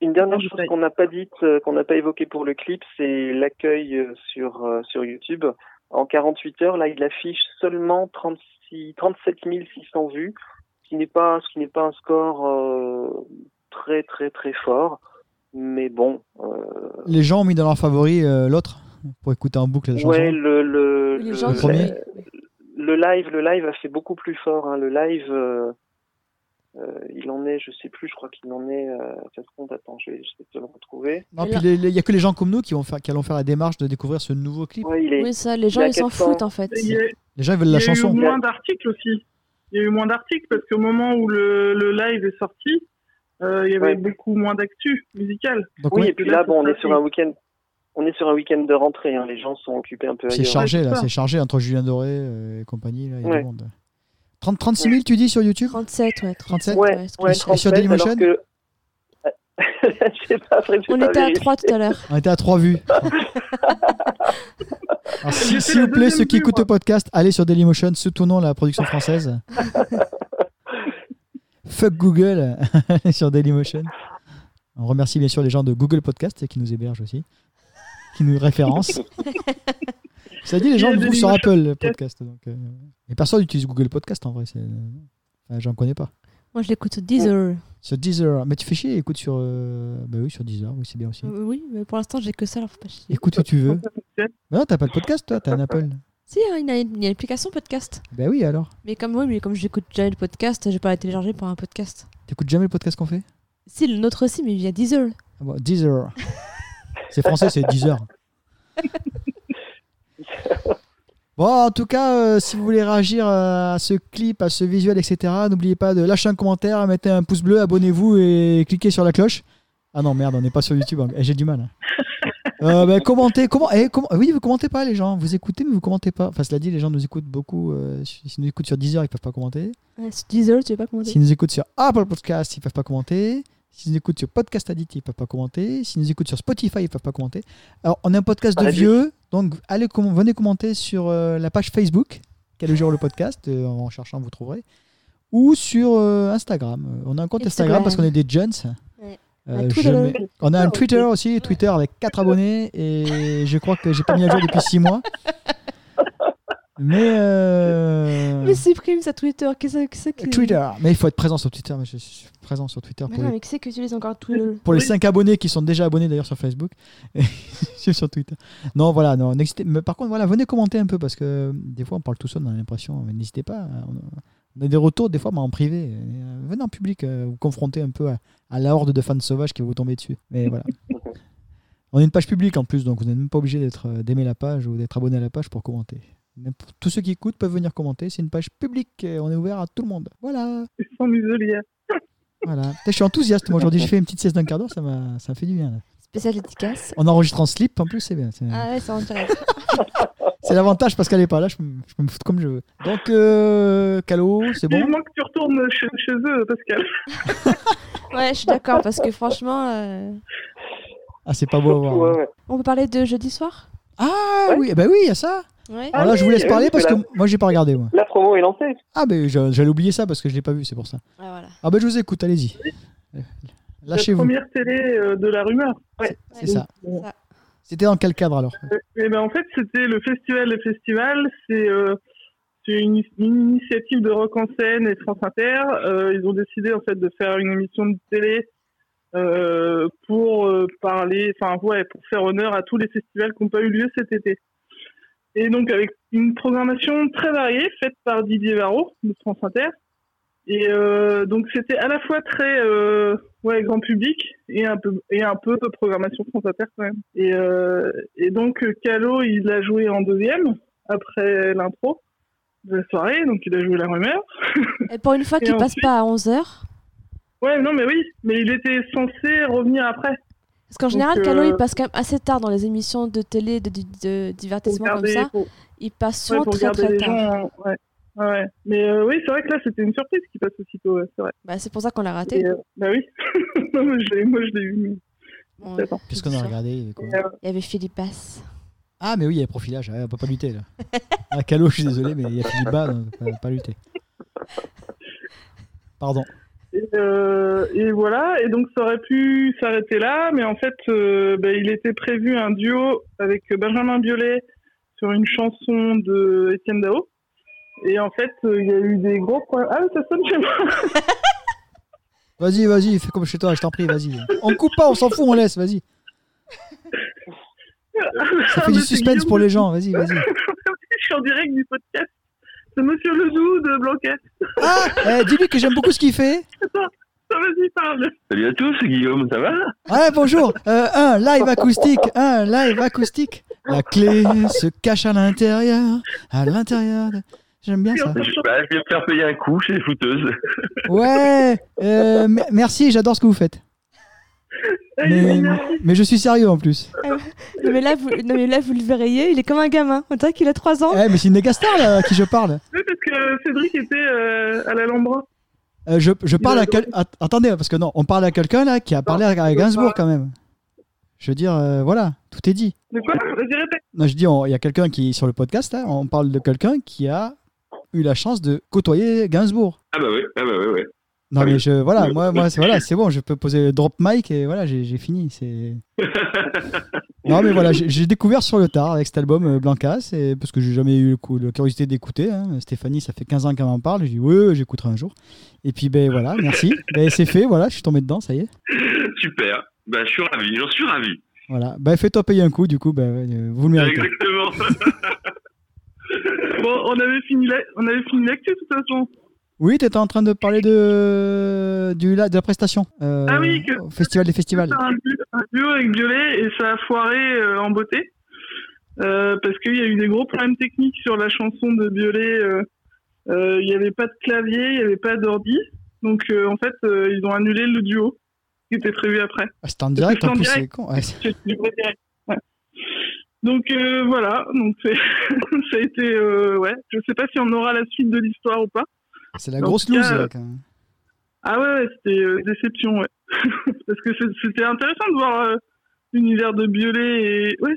une dernière chose qu'on n'a pas dite, euh, qu'on n'a pas évoquée pour le clip, c'est l'accueil euh, sur, euh, sur YouTube. En 48 heures, là, il affiche seulement 36, 37 600 vues, ce qui n'est pas, ce qui n'est pas un score euh, très très très fort. Mais bon, euh, Les gens ont mis dans leur favori euh, l'autre pour écouter en boucle la chanson. ouais, le le, Les le, gens Le premier le live, le live a fait beaucoup plus fort. hein. Le live, euh, il en est, je sais plus, je crois qu'il en est. Euh, ça se compte, attends, je vais, je vais te le retrouver. Non, puis il y a que les gens comme nous qui vont faire, qui allons faire la démarche de découvrir ce nouveau clip. Ouais, il est. Oui, ça, les gens, ils s'en 400. foutent en fait. Il y a, Les gens ils veulent il y la a chanson. eu moins d'articles aussi. Il y a eu moins d'articles parce qu'au moment où le, le live est sorti, euh, il y avait Ouais. beaucoup moins d'actu musicale. Donc, Oui, et puis là, bon, on est sur un week-end. On est sur un week-end de rentrée. hein, Les gens sont occupés un peu c'est chargé là, c'est chargé entre Julien Doré et compagnie. Là, il y a Ouais. du monde. 30, 36 000, tu dis sur YouTube 37, ouais. 37? Ouais, ouais, je- Et sur 37, Dailymotion que... Pas, après, On pas était à vérifié. 3 tout à l'heure. On était à 3 vues. S'il vous plaît, ceux qui vue, écoutent moi. le podcast, allez sur Dailymotion, soutenons la production française. Fuck Google, allez sur Dailymotion. On remercie bien sûr les gens de Google Podcast qui nous hébergent aussi, qui nous référencent. Ça dit, les gens nous trouvent sur Apple Podcast. Donc, euh, Et personne n'utilise Google Podcast en vrai. Enfin, J'en connais pas. Moi, je l'écoute sur Deezer. Sur Deezer. Mais tu fais chier, écoute sur. euh, Bah oui, sur Deezer, oui, c'est bien aussi. Euh, Oui, mais pour l'instant, j'ai que ça, alors faut pas chier. Écoute où tu veux. Non, t'as pas de podcast toi, t'as un Apple. Si, hein, il y a une il y a une application podcast. Bah oui, alors. Mais comme oui, mais comme j'écoute jamais le podcast, j'ai pas la télécharger pour un podcast. T'écoutes jamais le podcast qu'on fait? Si, le nôtre aussi, mais via Deezer. Ah bon, Deezer. c'est français, c'est Deezer. Bon, en tout cas, euh, si vous voulez réagir euh, à ce clip, à ce visuel, etc., n'oubliez pas de lâcher un commentaire, mettez un pouce bleu, abonnez-vous et cliquez sur la cloche. Ah non, merde, on n'est pas sur YouTube. hein. Eh, J'ai du mal. hein. Euh, bah, commentez, comment, eh, oui, vous commentez pas, les gens. Vous écoutez, mais vous commentez pas. Enfin, cela dit, les gens nous écoutent beaucoup. euh, S'ils nous écoutent sur Deezer, ils peuvent pas commenter. Ouais, sur Deezer, tu pas commenter S'ils nous écoutent sur Apple Podcast, ils peuvent pas commenter. S'ils nous écoutent sur Podcast Addict, ils peuvent pas commenter. S'ils nous écoutent sur Spotify, ils peuvent pas commenter. Alors, on est un podcast de vieux, donc allez, com- venez commenter sur euh, la page Facebook, quel jour le podcast, euh, en cherchant, vous trouverez, ou sur euh, Instagram. On a un compte Instagram, Instagram. parce qu'on est des jeunes. Ouais. Euh, mets- On a un Twitter aussi, Twitter avec 4 abonnés, et je crois que j'ai pas mis à jour depuis 6 mois. Mais. euh, Mais supprime sa Twitter. Qu'est-ce que c'est que. Twitter, mais il faut être présent sur Twitter. mais Je suis présent sur Twitter Mais pour non, les, mais qui c'est que tu utilises encore Twitter pour les Oui. 5 abonnés qui sont déjà abonnés d'ailleurs sur Facebook. Suis sur Twitter. Non, voilà, non, n'hésitez- mais par contre, voilà, venez commenter un peu parce que des fois on parle tout seul, on a l'impression, mais n'hésitez pas. hein, On on a des retours des fois, mais en privé. Euh, Venez en public, euh, vous confronter un peu à, à la horde de fans sauvages qui vont vous tomber dessus. Mais voilà. On est une page publique en plus, donc vous n'êtes même pas obligé d'être euh, d'aimer la page ou d'être abonné à la page pour commenter. Tous ceux qui écoutent peuvent venir commenter. C'est une page publique. et On est ouvert à tout le monde. Voilà. Sans muselière. Voilà. Je suis enthousiaste. Moi aujourd'hui, j'ai fait une petite sieste d'un quart d'heure. Ça m'a, fait du bien. là. Spécial dédicace. On enregistre en slip. En plus, c'est bien. C'est, Ah ouais, ça c'est l'avantage parce qu'elle est pas là. Je peux, me- je peux me foutre comme je veux. Donc, euh, Calo, c'est bon. Vivement que tu retournes chez, chez eux, Pascal. ouais, je suis d'accord parce que franchement, euh, Ah, c'est pas beau à voir. Ouais, ouais. on peut parler de jeudi soir? Ah Ouais. oui, bah oui, il y a ça. Ouais. Ah Alors là, je vous laisse oui, parler parce que moi, j'ai pas regardé. Moi. La promo est lancée. Ah, ben je- j'allais oublier ça parce que je l'ai pas vu. C'est pour ça. Ouais, voilà. Ah, ben je vous écoute. Allez-y. La Lâchez-vous. première télé euh, de la rumeur. C'est ça. C'était dans quel cadre alors? Et ben en fait, c'était le festival des festivals. C'est euh, une, une initiative de Rock en scène et de France Inter. Euh, ils ont décidé en fait de faire une émission de télé euh, pour euh, parler, enfin ouais, pour faire honneur à tous les festivals qui n'ont pas eu lieu cet été. Et donc avec une programmation très variée faite par Didier Varro de France Inter. Et euh, donc c'était à la fois très euh, ouais grand public et un peu et un peu de programmation France Inter quand même. Et, euh, et donc Calo il a joué en deuxième après l'intro de la soirée, donc il a joué la rumeur. Et pour une fois qu'il passe ensuite- pas à 11h, Ouais non mais oui, mais il était censé revenir après. parce qu'en général, euh, Calo il passe quand même assez tard dans les émissions de télé, de, de- de divertissement comme ça. pour, Il passe souvent très très tard. gens. Ouais. Ouais. Mais euh, oui, c'est vrai que là c'était une surprise qui passe aussitôt, ouais, c'est vrai. Bah, c'est pour ça qu'on l'a raté. Euh, bah oui. non, mais je l'ai- moi je l'ai eu. Bon. Qu'est-ce qu'on a regardé il y avait quoi? Il y avait Philippe Bass. Ah, mais oui, il y a profilage. on peut pas lutter là. Ah, Calo, je suis désolé, mais il y a Philippe Bas, donc on peut pas lutter. Pardon. Et, euh, et voilà, et donc ça aurait pu s'arrêter là, mais en fait, euh, ben, il était prévu un duo avec Benjamin Biolay sur une chanson de Étienne Dao. Et en fait, euh, il y a eu des gros problèmes. Ah, ça sonne chez moi Vas-y, vas-y, fais comme chez toi, je t'en prie, vas-y. On coupe pas, on s'en fout, on laisse, vas-y. Ça fait du suspense pour les gens, vas-y, vas-y. Je suis en direct du podcast. C'est Monsieur Ledoux de Blanquette. Ah, eh, dis-lui que j'aime beaucoup ce qu'il fait. Ça, vas-y, parle. Salut à tous, c'est Guillaume, ça va? Ouais, bonjour. Euh, un live acoustique, un live acoustique. La clé se cache à l'intérieur, à l'intérieur. de- J'aime bien ça. Je, bah, vais me faire payer un coup chez les footeuses. Ouais, euh, merci, j'adore ce que vous faites. Mais, je suis sérieux en plus. Non mais, là, vous, non, mais là, vous le verriez, il est comme un gamin. On dirait qu'il a 3 ans. Eh, mais c'est une méga star là, à qui je parle. Oui, parce que Cédric était euh, à l'Alhambra. Euh, je, je parle à quel... Att- Attendez, parce que non, on parle à quelqu'un là qui a parlé à, à Gainsbourg quand même. Je veux dire, euh, voilà, tout est dit. De quoi? Vas-y, répète. Non, je dis, il y a quelqu'un qui sur le podcast là, on parle de quelqu'un qui a eu la chance de côtoyer Gainsbourg. Ah bah oui, ah bah oui, oui. Non mais je voilà, moi, moi c'est voilà, bon, je peux poser drop mic et voilà, j'ai fini. C'est non mais voilà, j'ai découvert sur le tard avec cet album euh, Blancas, et parce que j'ai jamais eu le coup, la curiosité d'écouter. hein. Stéphanie, ça fait 15 ans qu'elle m'en parle. J'ai dit oui, oui, j'écouterai un jour. Et puis ben voilà, merci. ben c'est fait, voilà, je suis tombé dedans, ça y est. Super. Bah, je suis ravi, j'en suis ravi. Voilà, ben fais-toi payer un coup, du coup, ben euh, vous le méritez. Exactement. Bon, on avait fini la- l'actu de toute façon. Oui, t'étais en train de parler de du de la prestation. euh, Ah oui, que- au festival des festivals. Un, du- un duo avec Violet et ça a foiré euh, en beauté. Euh, parce qu'il y a eu des gros problèmes techniques sur la chanson de Violet. Il n'y avait pas de clavier, il n'y avait pas d'ordi. Donc en fait, ils ont annulé le duo qui était prévu après. Ah, C'était en direct, c'était en plus, direct. c'est con. Ouais. Ouais. Donc voilà, donc ça a été ouais. Je sais pas si on aura la suite de l'histoire ou pas. C'est la grosse loose euh, là, quand même. Ah ouais, ouais, c'était euh, déception, ouais. Parce que c'était intéressant de voir euh, l'univers de Violet et ouais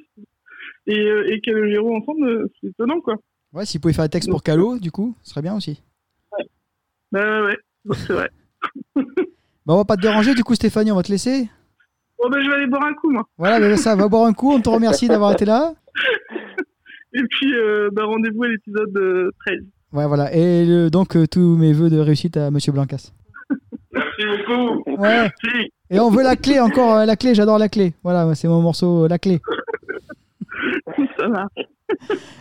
et euh, et Calogero ensemble, c'est étonnant quoi. Ouais, s'il pouvait faire un texte pour Calo, du coup, ce serait bien aussi. Bah ouais, ouais, c'est vrai. Bah, on va pas te déranger, du coup, Stéphanie, on va te laisser. Bon ben je vais aller boire un coup moi. Voilà, bah, ça, va boire un coup. On te remercie d'avoir été là. Et puis bah, rendez-vous à l'épisode euh, 13. Ouais, voilà. Et le- donc, euh, tous mes voeux de réussite à Monsieur Blancas. Merci beaucoup. Ouais. Si. Et on veut la clé encore, euh, la clé, j'adore la clé. Voilà, c'est mon morceau, euh, la clé. Ça va.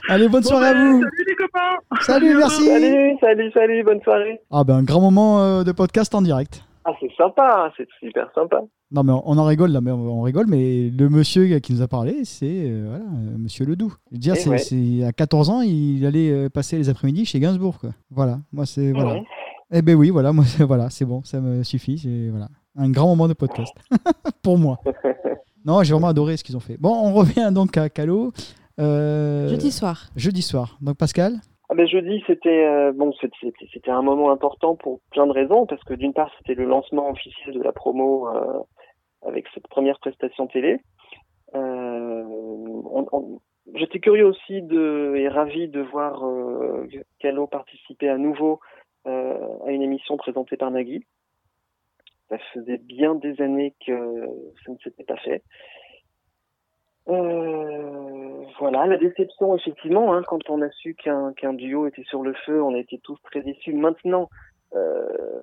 Allez, bonne Bon, soirée à ben, vous. Salut les copains. Salut, merci. Salut, salut, salut, bonne soirée. Ah, ben, un grand moment euh, de podcast en direct. Ah, c'est sympa, c'est super sympa. Non, mais on, on en rigole là, mais on, on rigole, mais le monsieur qui nous a parlé, c'est euh, voilà, euh, monsieur Ledoux. Je veux dire, Eh c'est, ouais. à 14 ans, il allait euh, passer les après-midi chez Gainsbourg, quoi. Voilà, moi, c'est. Voilà. Ouais. Eh ben oui, voilà, moi, c'est- voilà, c'est bon, ça me suffit. C'est voilà, un grand moment de podcast pour moi. Non, j'ai vraiment adoré ce qu'ils ont fait. Bon, on revient donc à Calo. Euh, Jeudi soir. jeudi soir. Donc Pascal? Ah ben jeudi c'était euh, bon c'était- un moment important pour plein de raisons parce que d'une part c'était le lancement officiel de la promo euh, avec cette première prestation télé. Euh, J'étais curieux aussi de et ravi de voir euh, Calo participer à nouveau euh, à une émission présentée par Nagui. Ça faisait bien des années que ça ne s'était pas fait. Euh, voilà, la déception, effectivement, hein, quand on a su qu'un duo était sur le feu, on été tous très déçus. Maintenant, euh,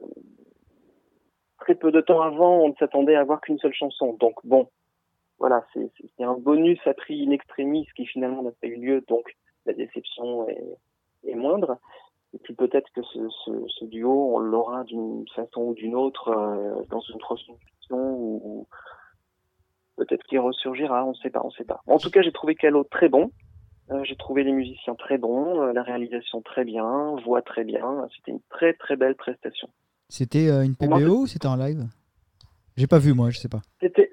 très peu de temps avant, on ne s'attendait à avoir qu'une seule chanson. Donc bon, voilà, c'est un bonus à prix in extremis qui finalement n'a pas eu lieu, donc la déception est, est moindre. Et puis peut-être que ce, ce, ce duo, on l'aura d'une façon ou d'une autre euh, dans une ou, ou peut-être qu'il ressurgira, on ne sait pas, on ne sait pas. En tout cas, j'ai trouvé Calo très bon. Euh, j'ai trouvé les musiciens très bons, euh, la réalisation très bien, voix très bien. C'était une très très belle prestation. C'était euh, une PBO ou c'était en live? J'ai pas vu moi, je sais pas. C'était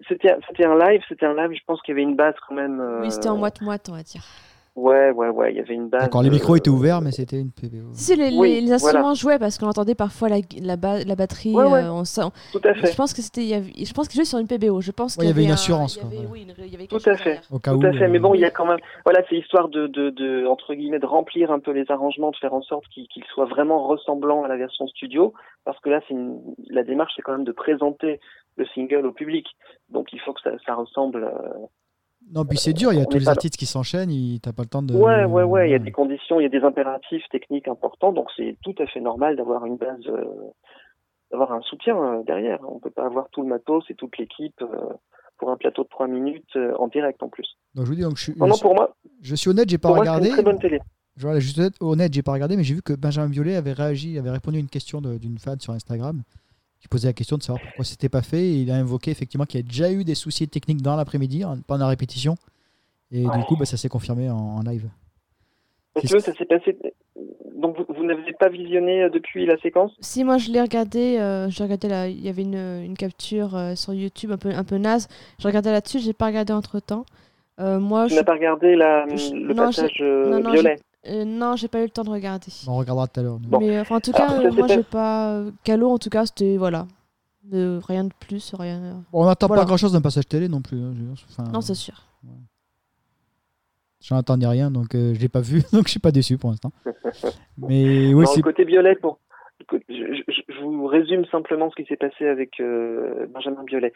un live, c'était un live. Je pense qu'il y avait une base quand même. euh, Oui, c'était en moite-moite, on va dire. Ouais, ouais, ouais. Il y avait une base. D'accord, les micros euh, étaient ouverts, mais c'était une PBO. Si, les, Oui, les- les instruments voilà. jouaient parce qu'on entendait parfois la, la, ba- la batterie. Ouais, ouais. euh, on sent- Tout à je fait. pense que c'était. Je pense qu'ils jouaient sur une PBO. Je pense Ouais, qu'il il y avait une un- assurance, il y quoi, voilà. oui, une- il y avait Tout quelque à chose fait. derrière. Au cas Tout où. à fait, mais bon, il y a quand même, voilà, c'est histoire de, de, de, entre guillemets, de remplir un peu les arrangements, de faire en sorte qu'ils soient vraiment ressemblants à la version studio, parce que là, c'est une, la démarche, c'est quand même de présenter le single au public, donc il faut que ça, ça ressemble. euh, Non, puis c'est dur, il y a tous les artistes qui s'enchaînent, il- t'as pas le temps de. Ouais, ouais, ouais, il y a des conditions, il y a des impératifs techniques importants, donc c'est tout à fait normal d'avoir une base, euh, d'avoir un soutien euh, derrière. On peut pas avoir tout le matos et toute l'équipe euh, pour un plateau de trois minutes euh, en direct en plus. Donc je vous dis, donc, je, suis, Non, non, pour moi, je suis honnête, j'ai pas pour moi, regardé. une très bonne télé. Je suis honnête- j'ai pas regardé, mais j'ai vu que Benjamin Violet avait réagi, avait répondu à une question d'une fan sur Instagram qui posait la question de savoir pourquoi c'était pas fait. Et il a invoqué effectivement qu'il y a déjà eu des soucis techniques dans l'après-midi, en- pendant la répétition. Et du coup, bah, ça s'est confirmé en, en live. Parce que ça s'est passé. Donc vous, vous n'avez pas visionné euh, depuis la séquence? Si, moi je l'ai regardé, euh, j'ai regardé là, il y avait une, une capture euh, sur YouTube un peu, un peu naze. Je regardais là-dessus, j'ai pas regardé entre temps. moi, Tu je, n'as pas regardé la, je- le non, passage non, non, violet? Euh, non, j'ai pas eu le temps de regarder. On regardera tout à l'heure. Bon. Mais euh, enfin, en tout Alors, cas, ça euh, s'est moi j'ai pas. euh, Calo, en tout cas, c'était voilà. De, rien de plus, rien. Bon, on n'attend Voilà. pas grand-chose d'un passage télé non plus. hein, enfin, Non, c'est sûr. J'en attendais rien, donc euh, je l'ai pas vu, donc je suis pas déçu pour l'instant. Mais oui, Non, c'est le côté violet, bon. Écoute, Je, je- je vous résume simplement ce qui s'est passé avec euh, Benjamin Biolay.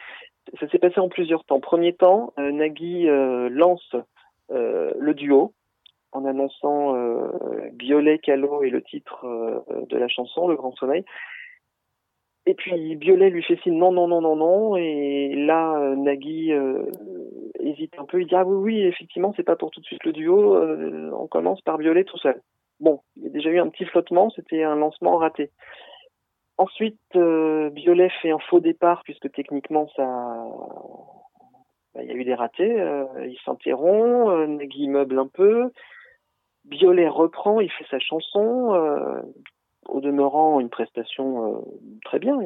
Ça s'est passé en plusieurs temps. Premier temps, euh, Nagui euh, lance euh, le duo en annonçant euh, Biolay, Calo et le titre euh, de la chanson, Le Grand Sommeil. Et puis Biolay lui fait signe non, non, non, non, non. Et là, euh, Nagui euh, hésite un peu. Il dit ah oui, oui, effectivement, c'est pas pour tout de suite le duo. euh, on commence par Biolay tout seul. Bon, il y a déjà eu un petit flottement, c'était un lancement raté. Ensuite, euh, Biolay fait un faux départ puisque techniquement ça, bah, il y a eu des ratés. euh, il s'interrompt, euh, Nagui meuble un peu. Biolay reprend, il fait sa chanson. euh, au demeurant, une prestation euh, très bien.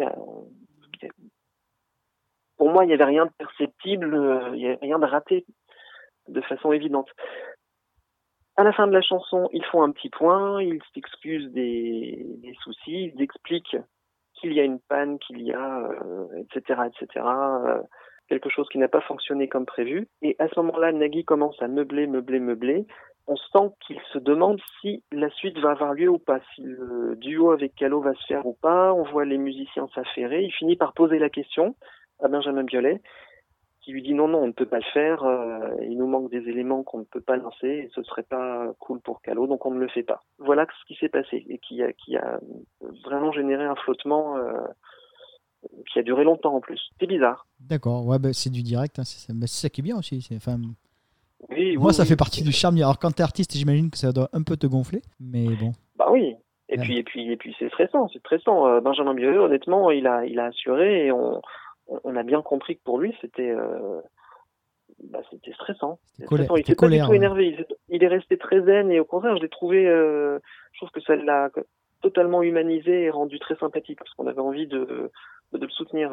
Pour moi, il n'y avait rien de perceptible, euh, il n'y avait rien de raté de façon évidente. À la fin de la chanson, ils font un petit point, ils s'excusent des, des soucis, ils expliquent qu'il y a une panne, qu'il y a, etc., etc., euh, quelque chose qui n'a pas fonctionné comme prévu. Et à ce moment-là, Nagui commence à meubler, meubler, meubler. On sent qu'il se demande si la suite va avoir lieu ou pas, si le duo avec Calo va se faire ou pas. On voit les musiciens s'affairer. Il finit par poser la question à Benjamin Biolay qui lui dit non, non, on ne peut pas le faire, euh, il nous manque des éléments qu'on ne peut pas lancer, et ce serait pas cool pour Calo, donc on ne le fait pas. Voilà ce qui s'est passé, et qui a, vraiment généré un flottement euh, qui a duré longtemps en plus. C'est bizarre. D'accord, ouais, bah, c'est du direct, hein, c'est bah, ça qui est bien aussi. Enfin, Oui, moi, oui, ça oui. fait partie du charme. Alors, quand t'es artiste, j'imagine que ça doit un peu te gonfler, mais bon. Bah oui. Et Ouais. puis, et puis, et puis, c'est stressant, c'est stressant. Euh, Benjamin Biolay, honnêtement, il a, il a assuré, et on, on- a bien compris que pour lui, c'était, euh, bah, c'était stressant. Colère. Il s'est pas du tout énervé. Il, est resté très zen et au contraire, je l'ai trouvé, euh, je trouve que ça l'a totalement humanisé et rendu très sympathique parce qu'on avait envie de, de le soutenir.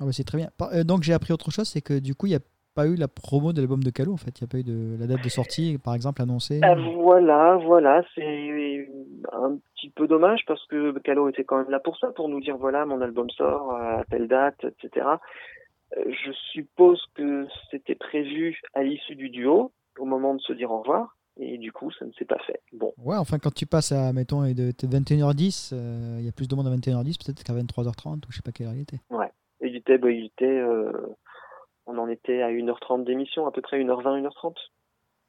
Ah bah, c'est très bien. Donc, j'ai appris autre chose, c'est que du coup, il n'y a pas eu la promo de l'album de Calo, en fait. Il n'y a pas eu de la date de sortie, par exemple, annoncée. Ah, voilà, voilà, c'est un petit peu dommage parce que Calo était quand même là pour ça, pour nous dire voilà, mon album sort à telle date, etc. Euh, Je suppose que c'était prévu à l'issue du duo, au moment de se dire au revoir, et du coup, ça ne s'est pas fait. Bon, Ouais, enfin, quand tu passes à, mettons, et de, t'es 21h10, euh, il y a plus de monde à 21h10, peut-être qu'à 23h30, ou je sais pas quelle heure il était. il était, bah, il était, euh, on en était à 1h30 d'émission, à peu près 1h20, 1h30.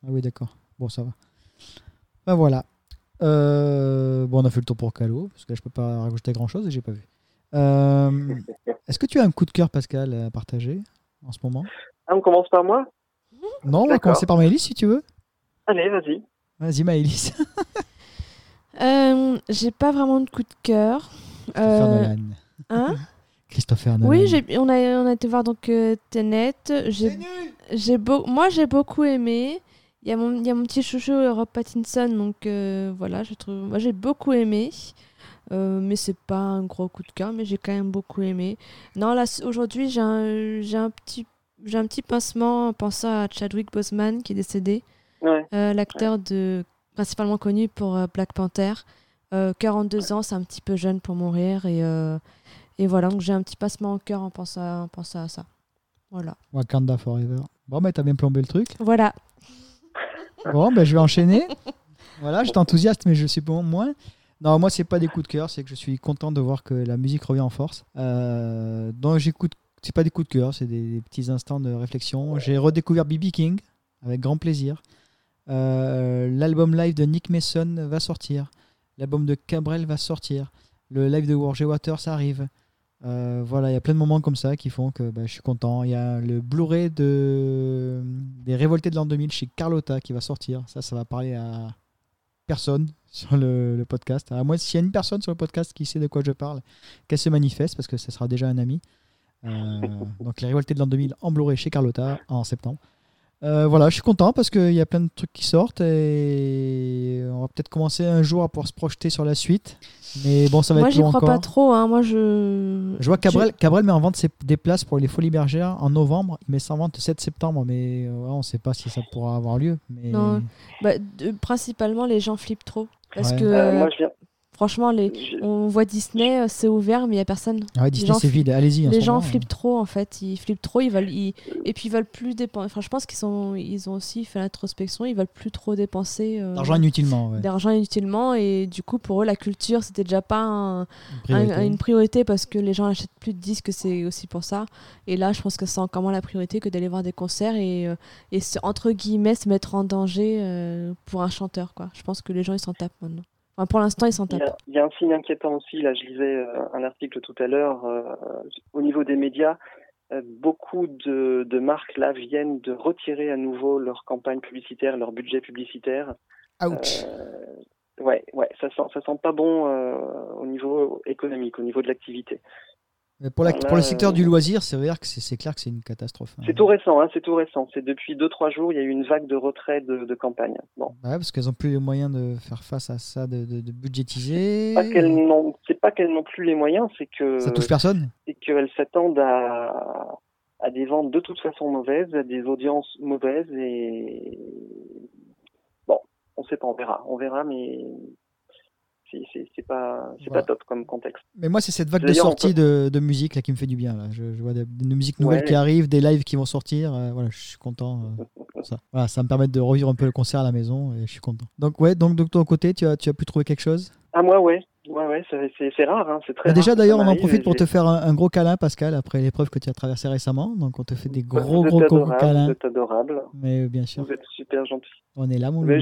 Ah oui, d'accord. Bon, ça va. Ben voilà. Euh, bon, on a fait le tour pour Calo, parce que là, je peux pas rajouter grand-chose et j'ai pas vu. Euh, Est-ce que tu as un coup de cœur, Pascal, à partager en ce moment? Ah, on commence par moi? Non, on va commencer par Maëlys, si tu veux. Allez, vas-y. Vas-y, Maëlys. Euh, j'ai pas vraiment de coup de cœur. Christopher Euh, Nolan. hein? Christopher Nolan. Oui, on, a, on a été voir donc euh, Tenet. J'ai, j'ai beau, moi, j'ai beaucoup aimé. Il y, a mon, il y a mon petit chouchou euh, Rob Pattinson, donc euh, voilà, je trouve, moi j'ai beaucoup aimé. Euh, mais c'est pas un gros coup de cœur, mais j'ai quand même beaucoup aimé. Non, là, aujourd'hui, j'ai un, j'ai un petit j'ai un petit pincement en pensant à Chadwick Boseman qui est décédé, Ouais. Euh, l'acteur de principalement connu pour Black Panther. Euh, 42 ans, c'est un petit peu jeune pour mourir et euh, et voilà, donc j'ai un petit passement au cœur en pensant à, en pensant à ça. Voilà. Wakanda Forever. Bon, ben, t'as bien plombé le truc. Voilà. Bon, ben, je vais enchaîner. Voilà, j'étais enthousiaste, mais je suis bon, moins. Non, moi, c'est pas des coups de cœur, c'est que je suis content de voir que la musique revient en force. Euh, donc, j'écoute. C'est pas des coups de cœur, c'est des, des petits instants de réflexion. J'ai redécouvert BB King avec grand plaisir. Euh, L'album live de Nick Mason va sortir. L'album de Cabrel va sortir. Le live de Roger Waters arrive. Euh, voilà, il y a plein de moments comme ça qui font que bah, je suis content. Il y a le Blu-ray de... des Révoltés de l'an 2000 chez Carlotta qui va sortir. Ça, ça va parler à personne sur le, le podcast. À moins s'il y a une personne sur le podcast qui sait de quoi je parle, qu'elle se manifeste parce que ça sera déjà un ami. Euh, donc les Révoltés de l'an 2000 en Blu-ray chez Carlotta en septembre. Euh, voilà, je suis content parce qu'il y a plein de trucs qui sortent et on va peut-être commencer un jour à pouvoir se projeter sur la suite. Mais bon, ça va Moi, être j'y long crois encore. pas trop. Hein. Moi, je. Je vois Cabrel, Cabrel met en vente ses- des places pour les Folies Bergères en novembre. Il met ça en vente le 7 septembre, mais euh, on ne sait pas si ça pourra avoir lieu. Mais... Non. Bah, de- principalement, les gens flippent trop. Parce Ouais. que, Euh, moi, je viens. Franchement, les... je- on voit Disney, euh, c'est ouvert, mais il n'y a personne. Ah ouais, Disney, gens c'est vide. Allez-y. en les gens moment, flippent trop, en fait. Ils flippent trop. Ils veulent, ils- Et puis, ils veulent plus dépenser. Enfin, je pense qu'ils sont... ils ont aussi fait l'introspection. Ils veulent plus trop dépenser. euh, D'argent inutilement. Ouais. d'argent inutilement. Et du coup, pour eux, la culture, c'était déjà pas un- Une un- priorité. une priorité parce que les gens achètent plus de disques, c'est aussi pour ça. Et là, je pense que c'est encore moins la priorité que d'aller voir des concerts et, euh, et se- entre guillemets se mettre en danger euh, pour un chanteur. Quoi. Je pense que les gens, ils s'en tapent maintenant. Enfin, pour l'instant, ils s'en Il y, tapent. a, il y a un signe inquiétant aussi. Là, je lisais euh, un article tout à l'heure euh, au niveau des médias. euh, beaucoup de, de marques là viennent de retirer à nouveau leur campagne publicitaire, leur budget publicitaire. Ouch. Euh, ouais, ouais, ça sent, ça sent pas bon euh, au niveau économique, au niveau de l'activité. Mais pour, la- Là, pour le secteur euh, du loisir, c'est clair que c'est une catastrophe. hein. C'est tout récent, hein, c'est tout récent. C'est depuis deux trois jours, il y a eu une vague de retrait de, de campagne. Bon, Bah ouais, parce qu'elles n'ont plus les moyens de faire face à ça, de, de- de budgétiser. c'est pas qu'elles n'ont plus les moyens, c'est que Ça touche personne c'est qu'elles s'attendent à, à des ventes de toute façon mauvaises, à des audiences mauvaises et bon, on sait pas, on verra, on verra, mais c'est pas Voilà. pas top comme contexte. Mais moi, c'est cette vague de sorties de, de musique là, qui me fait du bien. Là. Je, je vois des, des musiques nouvelles Ouais. qui arrivent, des lives qui vont sortir. euh, voilà, je suis content. euh, pour ça. Voilà, ça me permet de revivre un peu le concert à la maison et je suis content. Donc, ouais, donc de ton côté, tu as, tu as pu trouver quelque chose? Ah moi ouais, ouais ouais, c'est rare, hein, c'est très. Bah, Déjà, d'ailleurs, on en profite pour te faire un, un gros câlin, Pascal, après l'épreuve que tu as traversée récemment. Donc, on te fait des Vous gros, gros, gros, adorable, câlins. Vous êtes adorable. Mais euh, bien sûr, Vous êtes super gentil. on est là, mon Mais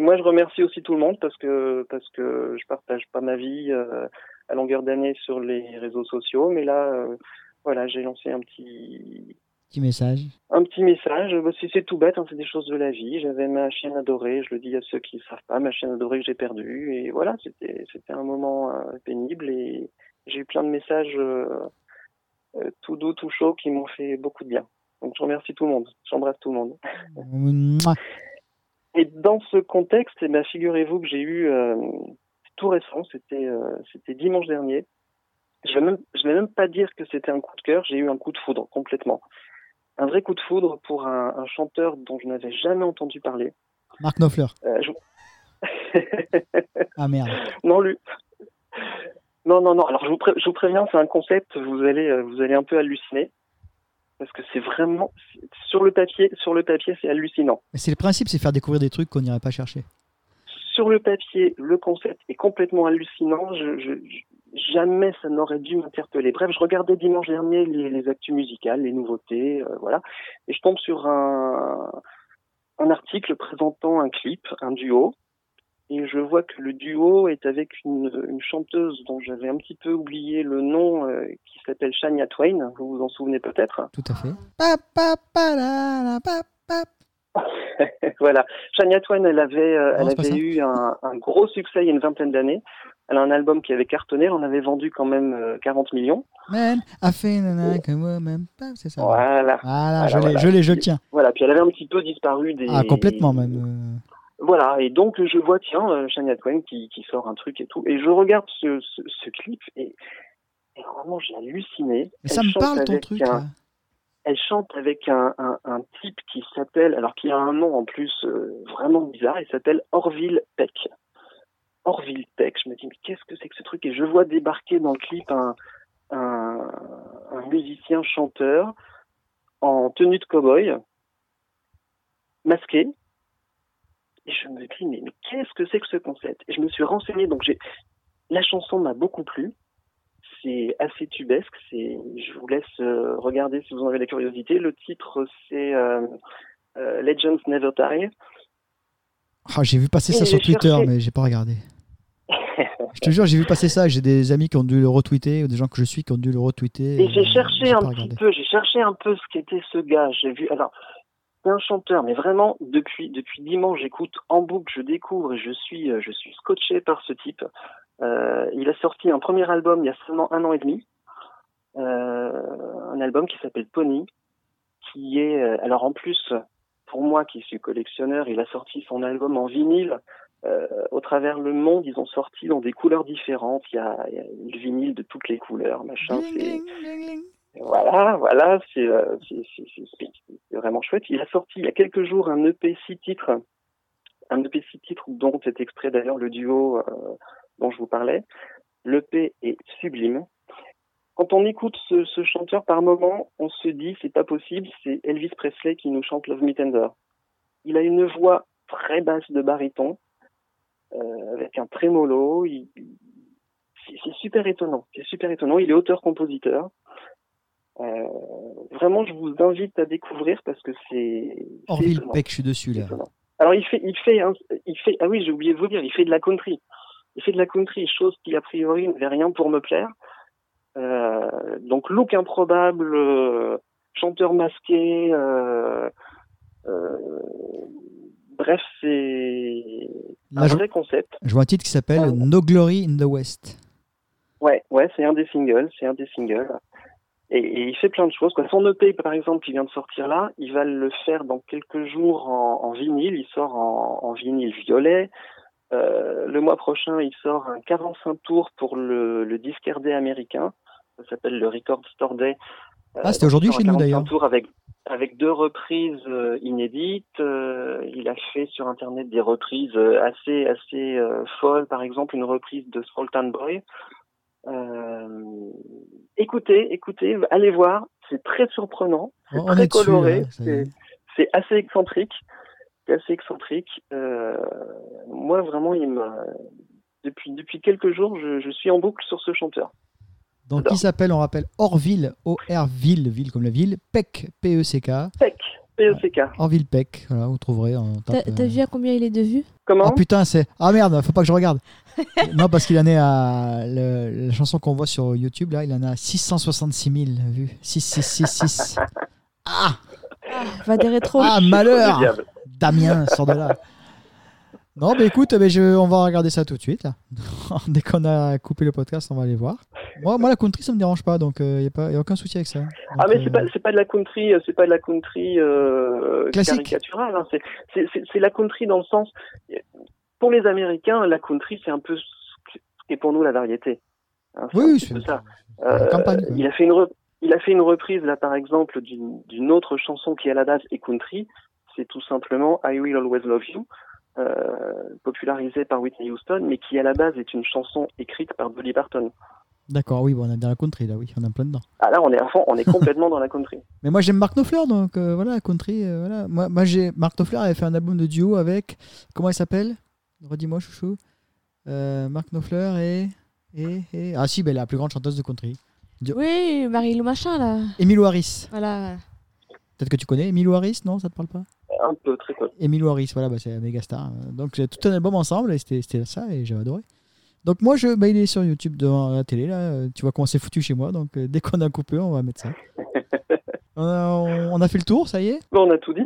moi, je remercie aussi tout le monde parce que parce que je partage pas ma vie euh, à longueur d'année sur les réseaux sociaux, mais là, euh, voilà, j'ai lancé un petit Petit message. un petit message. Bah, c'est tout bête, hein, c'est des choses de la vie. J'avais ma chienne adorée, je le dis à ceux qui ne savent pas, ma chienne adorée que j'ai perdue, et voilà, c'était un moment euh, pénible et j'ai eu plein de messages euh, euh, tout doux, tout chauds qui m'ont fait beaucoup de bien. Donc je remercie tout le monde, j'embrasse tout le monde. Mouah. Et dans ce contexte, eh ben, figurez-vous que j'ai eu tout récent, c'était c'était dimanche dernier. Je vais même je vais même pas dire que c'était un coup de cœur, j'ai eu un coup de foudre complètement. Un vrai coup de foudre pour un, un chanteur dont je n'avais jamais entendu parler. Marc Knopfler. Euh, je- Ah merde. non lui. Non non non. Alors je vous, pré- je vous préviens, c'est un concept. Vous allez euh, vous allez un peu halluciner parce que c'est vraiment sur le papier sur le papier c'est hallucinant. Mais c'est le principe, c'est faire découvrir des trucs qu'on n'irait pas chercher. sur le papier, le concept est complètement hallucinant. Je- jamais ça n'aurait dû m'interpeller. Bref, je regardais dimanche dernier les, les actus musicales, les nouveautés, euh, voilà, et je tombe sur un, un article présentant un clip, un duo, et je vois que le duo est avec une, une chanteuse dont j'avais un petit peu oublié le nom, euh, qui s'appelle Shania Twain. Vous vous en souvenez peut-être? Tout à fait. Voilà. Shania Twain, elle avait, euh, Non, elle avait eu un, un gros succès il y a une vingtaine d'années. Elle a un album qui avait cartonné, elle en avait vendu quand même euh, 40 millions. Man, a woman. Pa, C'est ça. Voilà. Voilà, je l'ai, voilà. je je tiens. Voilà. Puis elle avait un petit peu disparu des. Ah, complètement même. Voilà. Et donc je vois tiens euh, Shania Twain qui, qui sort un truc et tout, et je regarde ce, ce, ce clip et, et vraiment j'ai halluciné. Mais ça Elle me chante parle ton avec truc. un- là. elle chante avec un, un, un type qui s'appelle, alors qui a un nom en plus euh, vraiment bizarre, il s'appelle Orville Peck. Orville Peck, je me dis, mais qu'est-ce que c'est que ce truc? Et je vois débarquer dans le clip un, un, un musicien chanteur en tenue de cow-boy, masqué. Et je me dis, mais, mais qu'est-ce que c'est que ce concept? Et je me suis renseigné, donc j'ai la chanson m'a beaucoup plu c'est assez tubesque. C'est, je vous laisse euh, regarder si vous en avez la curiosité. Le titre, c'est euh, euh, Legends Never Die. Ah, j'ai vu passer Et ça sur Twitter, cherché. mais j'ai pas regardé. Je te jure, j'ai vu passer ça. J'ai des amis qui ont dû le retweeter, ou des gens que je suis qui ont dû le retweeter. Et j'ai cherché un petit peu, j'ai cherché un peu ce qu'était ce gars. J'ai vu, alors, c'est un chanteur, mais vraiment depuis depuis dimanche, j'écoute en boucle, je découvre et je suis euh, je suis scotché par ce type. Euh, il a sorti un premier album il y a seulement un an et demi, euh, un album qui s'appelle Pony, qui est alors en plus pour moi qui suis collectionneur, il a sorti son album en vinyle. Euh, au travers le monde, ils ont sorti dans des couleurs différentes. Il y a, il y a le vinyle de toutes les couleurs, machin. Voilà, voilà, c'est euh, c'est- vraiment chouette. Il a sorti il y a quelques jours un EP 6 titres, un EP 6 titres dont est extrait d'ailleurs le duo euh, dont je vous parlais. L'EP est sublime. Quand on écoute ce, ce chanteur par moment, on se dit c'est pas possible, c'est Elvis Presley qui nous chante Love Me Tender. Il a une voix très basse de baryton, euh, avec un trémolo. Il- C'est super étonnant. C'est super étonnant. Il est auteur-compositeur. Euh, vraiment, je vous invite à découvrir parce que c'est. Orville. Peck, je suis dessus là. Alors il fait, il fait, un- il fait. Ah oui, j'ai oublié de vous dire, il fait de la country. Il fait de la country, chose qui a priori n'avait rien pour me plaire. Euh, donc look improbable, euh, chanteur masqué. euh, euh, bref, c'est un vrai concept. je vois un titre qui s'appelle Ah. No Glory in the West. Ouais, ouais, c'est un des singles, c'est un des singles. Et, et il fait plein de choses. Quoi. Son EP, par exemple, qui vient de sortir là, il va le faire dans quelques jours en, en vinyle. Il sort en, en vinyle violet. Euh, le mois prochain, il sort un 45 tours pour le, le américain. Ça s'appelle le Record Store Day. Euh, Ah, c'était aujourd'hui chez nous, 45 d'ailleurs. avec avec deux reprises euh, inédites. Euh, il a fait sur internet des reprises assez assez folles. Par exemple, une reprise de Sultan Boy. Euh, écoutez, écoutez, allez voir, c'est très surprenant, on très est coloré, est. c'est c'est assez excentrique, c'est assez excentrique. Euh, moi vraiment, il m'a depuis depuis quelques jours, je, je suis en boucle sur ce chanteur. Donc il s'appelle, on rappelle, Orville, O-R-Ville, ville comme la ville, Peck, P-E-C-K, Peck, P-E-C-K. Orville Peck, voilà, vous trouverez. en T'as euh, vu à combien il est de vues? Comment? Oh putain, c'est. Ah merde, faut pas que je regarde. non, parce qu'il en est à. le- la chanson qu'on voit sur YouTube, là, il en a 666 000 vues. 6666. Ah Va des rétros. Ah, malheur. Damien, sors de là. Non, bah écoute, bah, je, on va regarder ça tout de suite. Là. Dès qu'on a coupé le podcast, on va aller voir. Moi, moi la country, ça me dérange pas, donc il n'y a, pas- y a aucun souci avec ça. Ah Donc, mais c'est euh, pas c'est pas de la country euh, c'est pas de la country euh, Classique. caricaturale hein. c'est la country dans le sens pour les Américains la country c'est un peu ce qui est pour nous la variété Hein, Oui, c'est ça Euh, campagne. il a fait une re- il a fait une reprise là par exemple d'une autre chanson qui à la base est country c'est tout simplement I Will Always Love You euh, popularisée par Whitney Houston mais qui à la base est une chanson écrite par Dolly Parton D'accord, oui, bon, on est dans la country, là, oui, on est en plein dedans. ah là on est à fond on est complètement dans la country Mais moi j'aime Mark Knopfler, donc euh, voilà, country, euh, voilà. Moi, moi j'ai Mark Knopfler avait fait un album de duo avec, comment il s'appelle? Redis-moi, chouchou. Euh, Mark Knopfler et, et, et- Ah si, ben, la plus grande chanteuse de country. Oui, Marie-Lou Machin, là. Emilio Harris. Voilà. Peut-être que tu connais Emilio Harris, non Ça te parle pas? Un peu très peu Emilio Harris, voilà, bah, c'est un méga star. Donc j'ai tout un album ensemble et c'était ça et j'ai adoré. Donc moi, je, bah, il est sur YouTube devant la télé, là. Tu vois comment c'est foutu chez moi. Donc euh, dès qu'on a coupé, on va mettre ça. on, a, on- on a fait le tour, ça y est? Bon, on a tout dit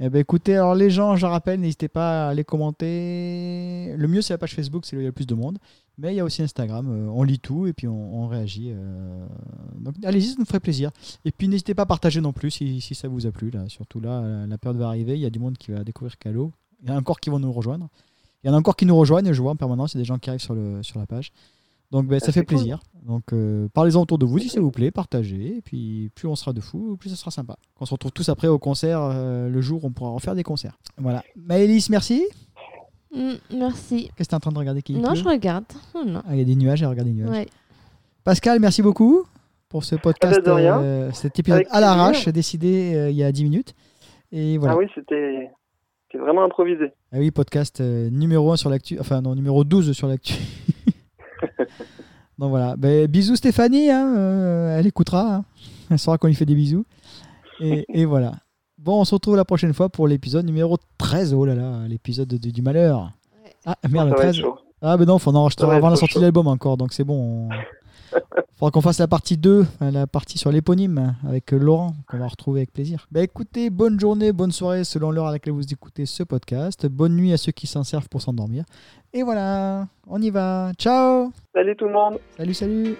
Eh ben écoutez, alors les gens, je rappelle, n'hésitez pas à les commenter. Le mieux, c'est la page Facebook, c'est là où il y a le plus de monde. Mais il y a aussi Instagram, euh, on lit tout et puis on, on réagit. euh. Donc allez-y, ça nous ferait plaisir. Et puis n'hésitez pas à partager non plus si, si ça vous a plu. Là. Surtout là, la- la période va arriver, il y a du monde qui va découvrir Calo. Il y en a encore qui vont nous rejoindre. Il y en a encore qui nous rejoignent, je vois en permanence, il y a des gens qui arrivent sur, le, sur la page. Donc ben, ça Ah, fait c'est cool. plaisir. Donc euh, parlez-en autour de vous si ça vous plaît, partagez. Et puis plus on sera de fous, plus ça sera sympa. On se retrouve tous après au concert, euh, le jour où on pourra refaire des concerts. Voilà. Maëlys, merci. Mm, merci. Qu'est-ce que tu es en train de regarder qui Non, je regarde. Oh, non. Ah, il y a des nuages, elle regarde des nuages. Ouais. Pascal, merci beaucoup pour ce podcast, Ah ben, de rien. euh, cet épisode Avec à l'arrache, décidé euh, il y a 10 minutes. Et voilà. Ah oui, c'était vraiment improvisé. Ah oui, podcast euh, numéro 1 sur l'actu, enfin non, numéro 12 sur l'actu. Donc voilà, Ben, bisous Stéphanie, hein, euh, elle écoutera, hein. elle saura qu'on lui fait des bisous. Et, et voilà. Bon, on se retrouve la prochaine fois pour l'épisode numéro 13, oh là là, l'épisode de- du malheur. Ouais. Ah merde, être 13. chaud. Ah ben non, faut en enregistrer avant la sortie de l'album encore, donc c'est bon. on- Faudra qu'on fasse la partie 2, enfin, la partie sur l'éponyme avec euh, Laurent, qu'on va retrouver avec plaisir. Bah écoutez, bonne journée, bonne soirée selon l'heure à laquelle vous écoutez ce podcast. Bonne nuit à ceux qui s'en servent pour s'endormir. Et voilà, on y va. Ciao Salut tout le monde Salut, salut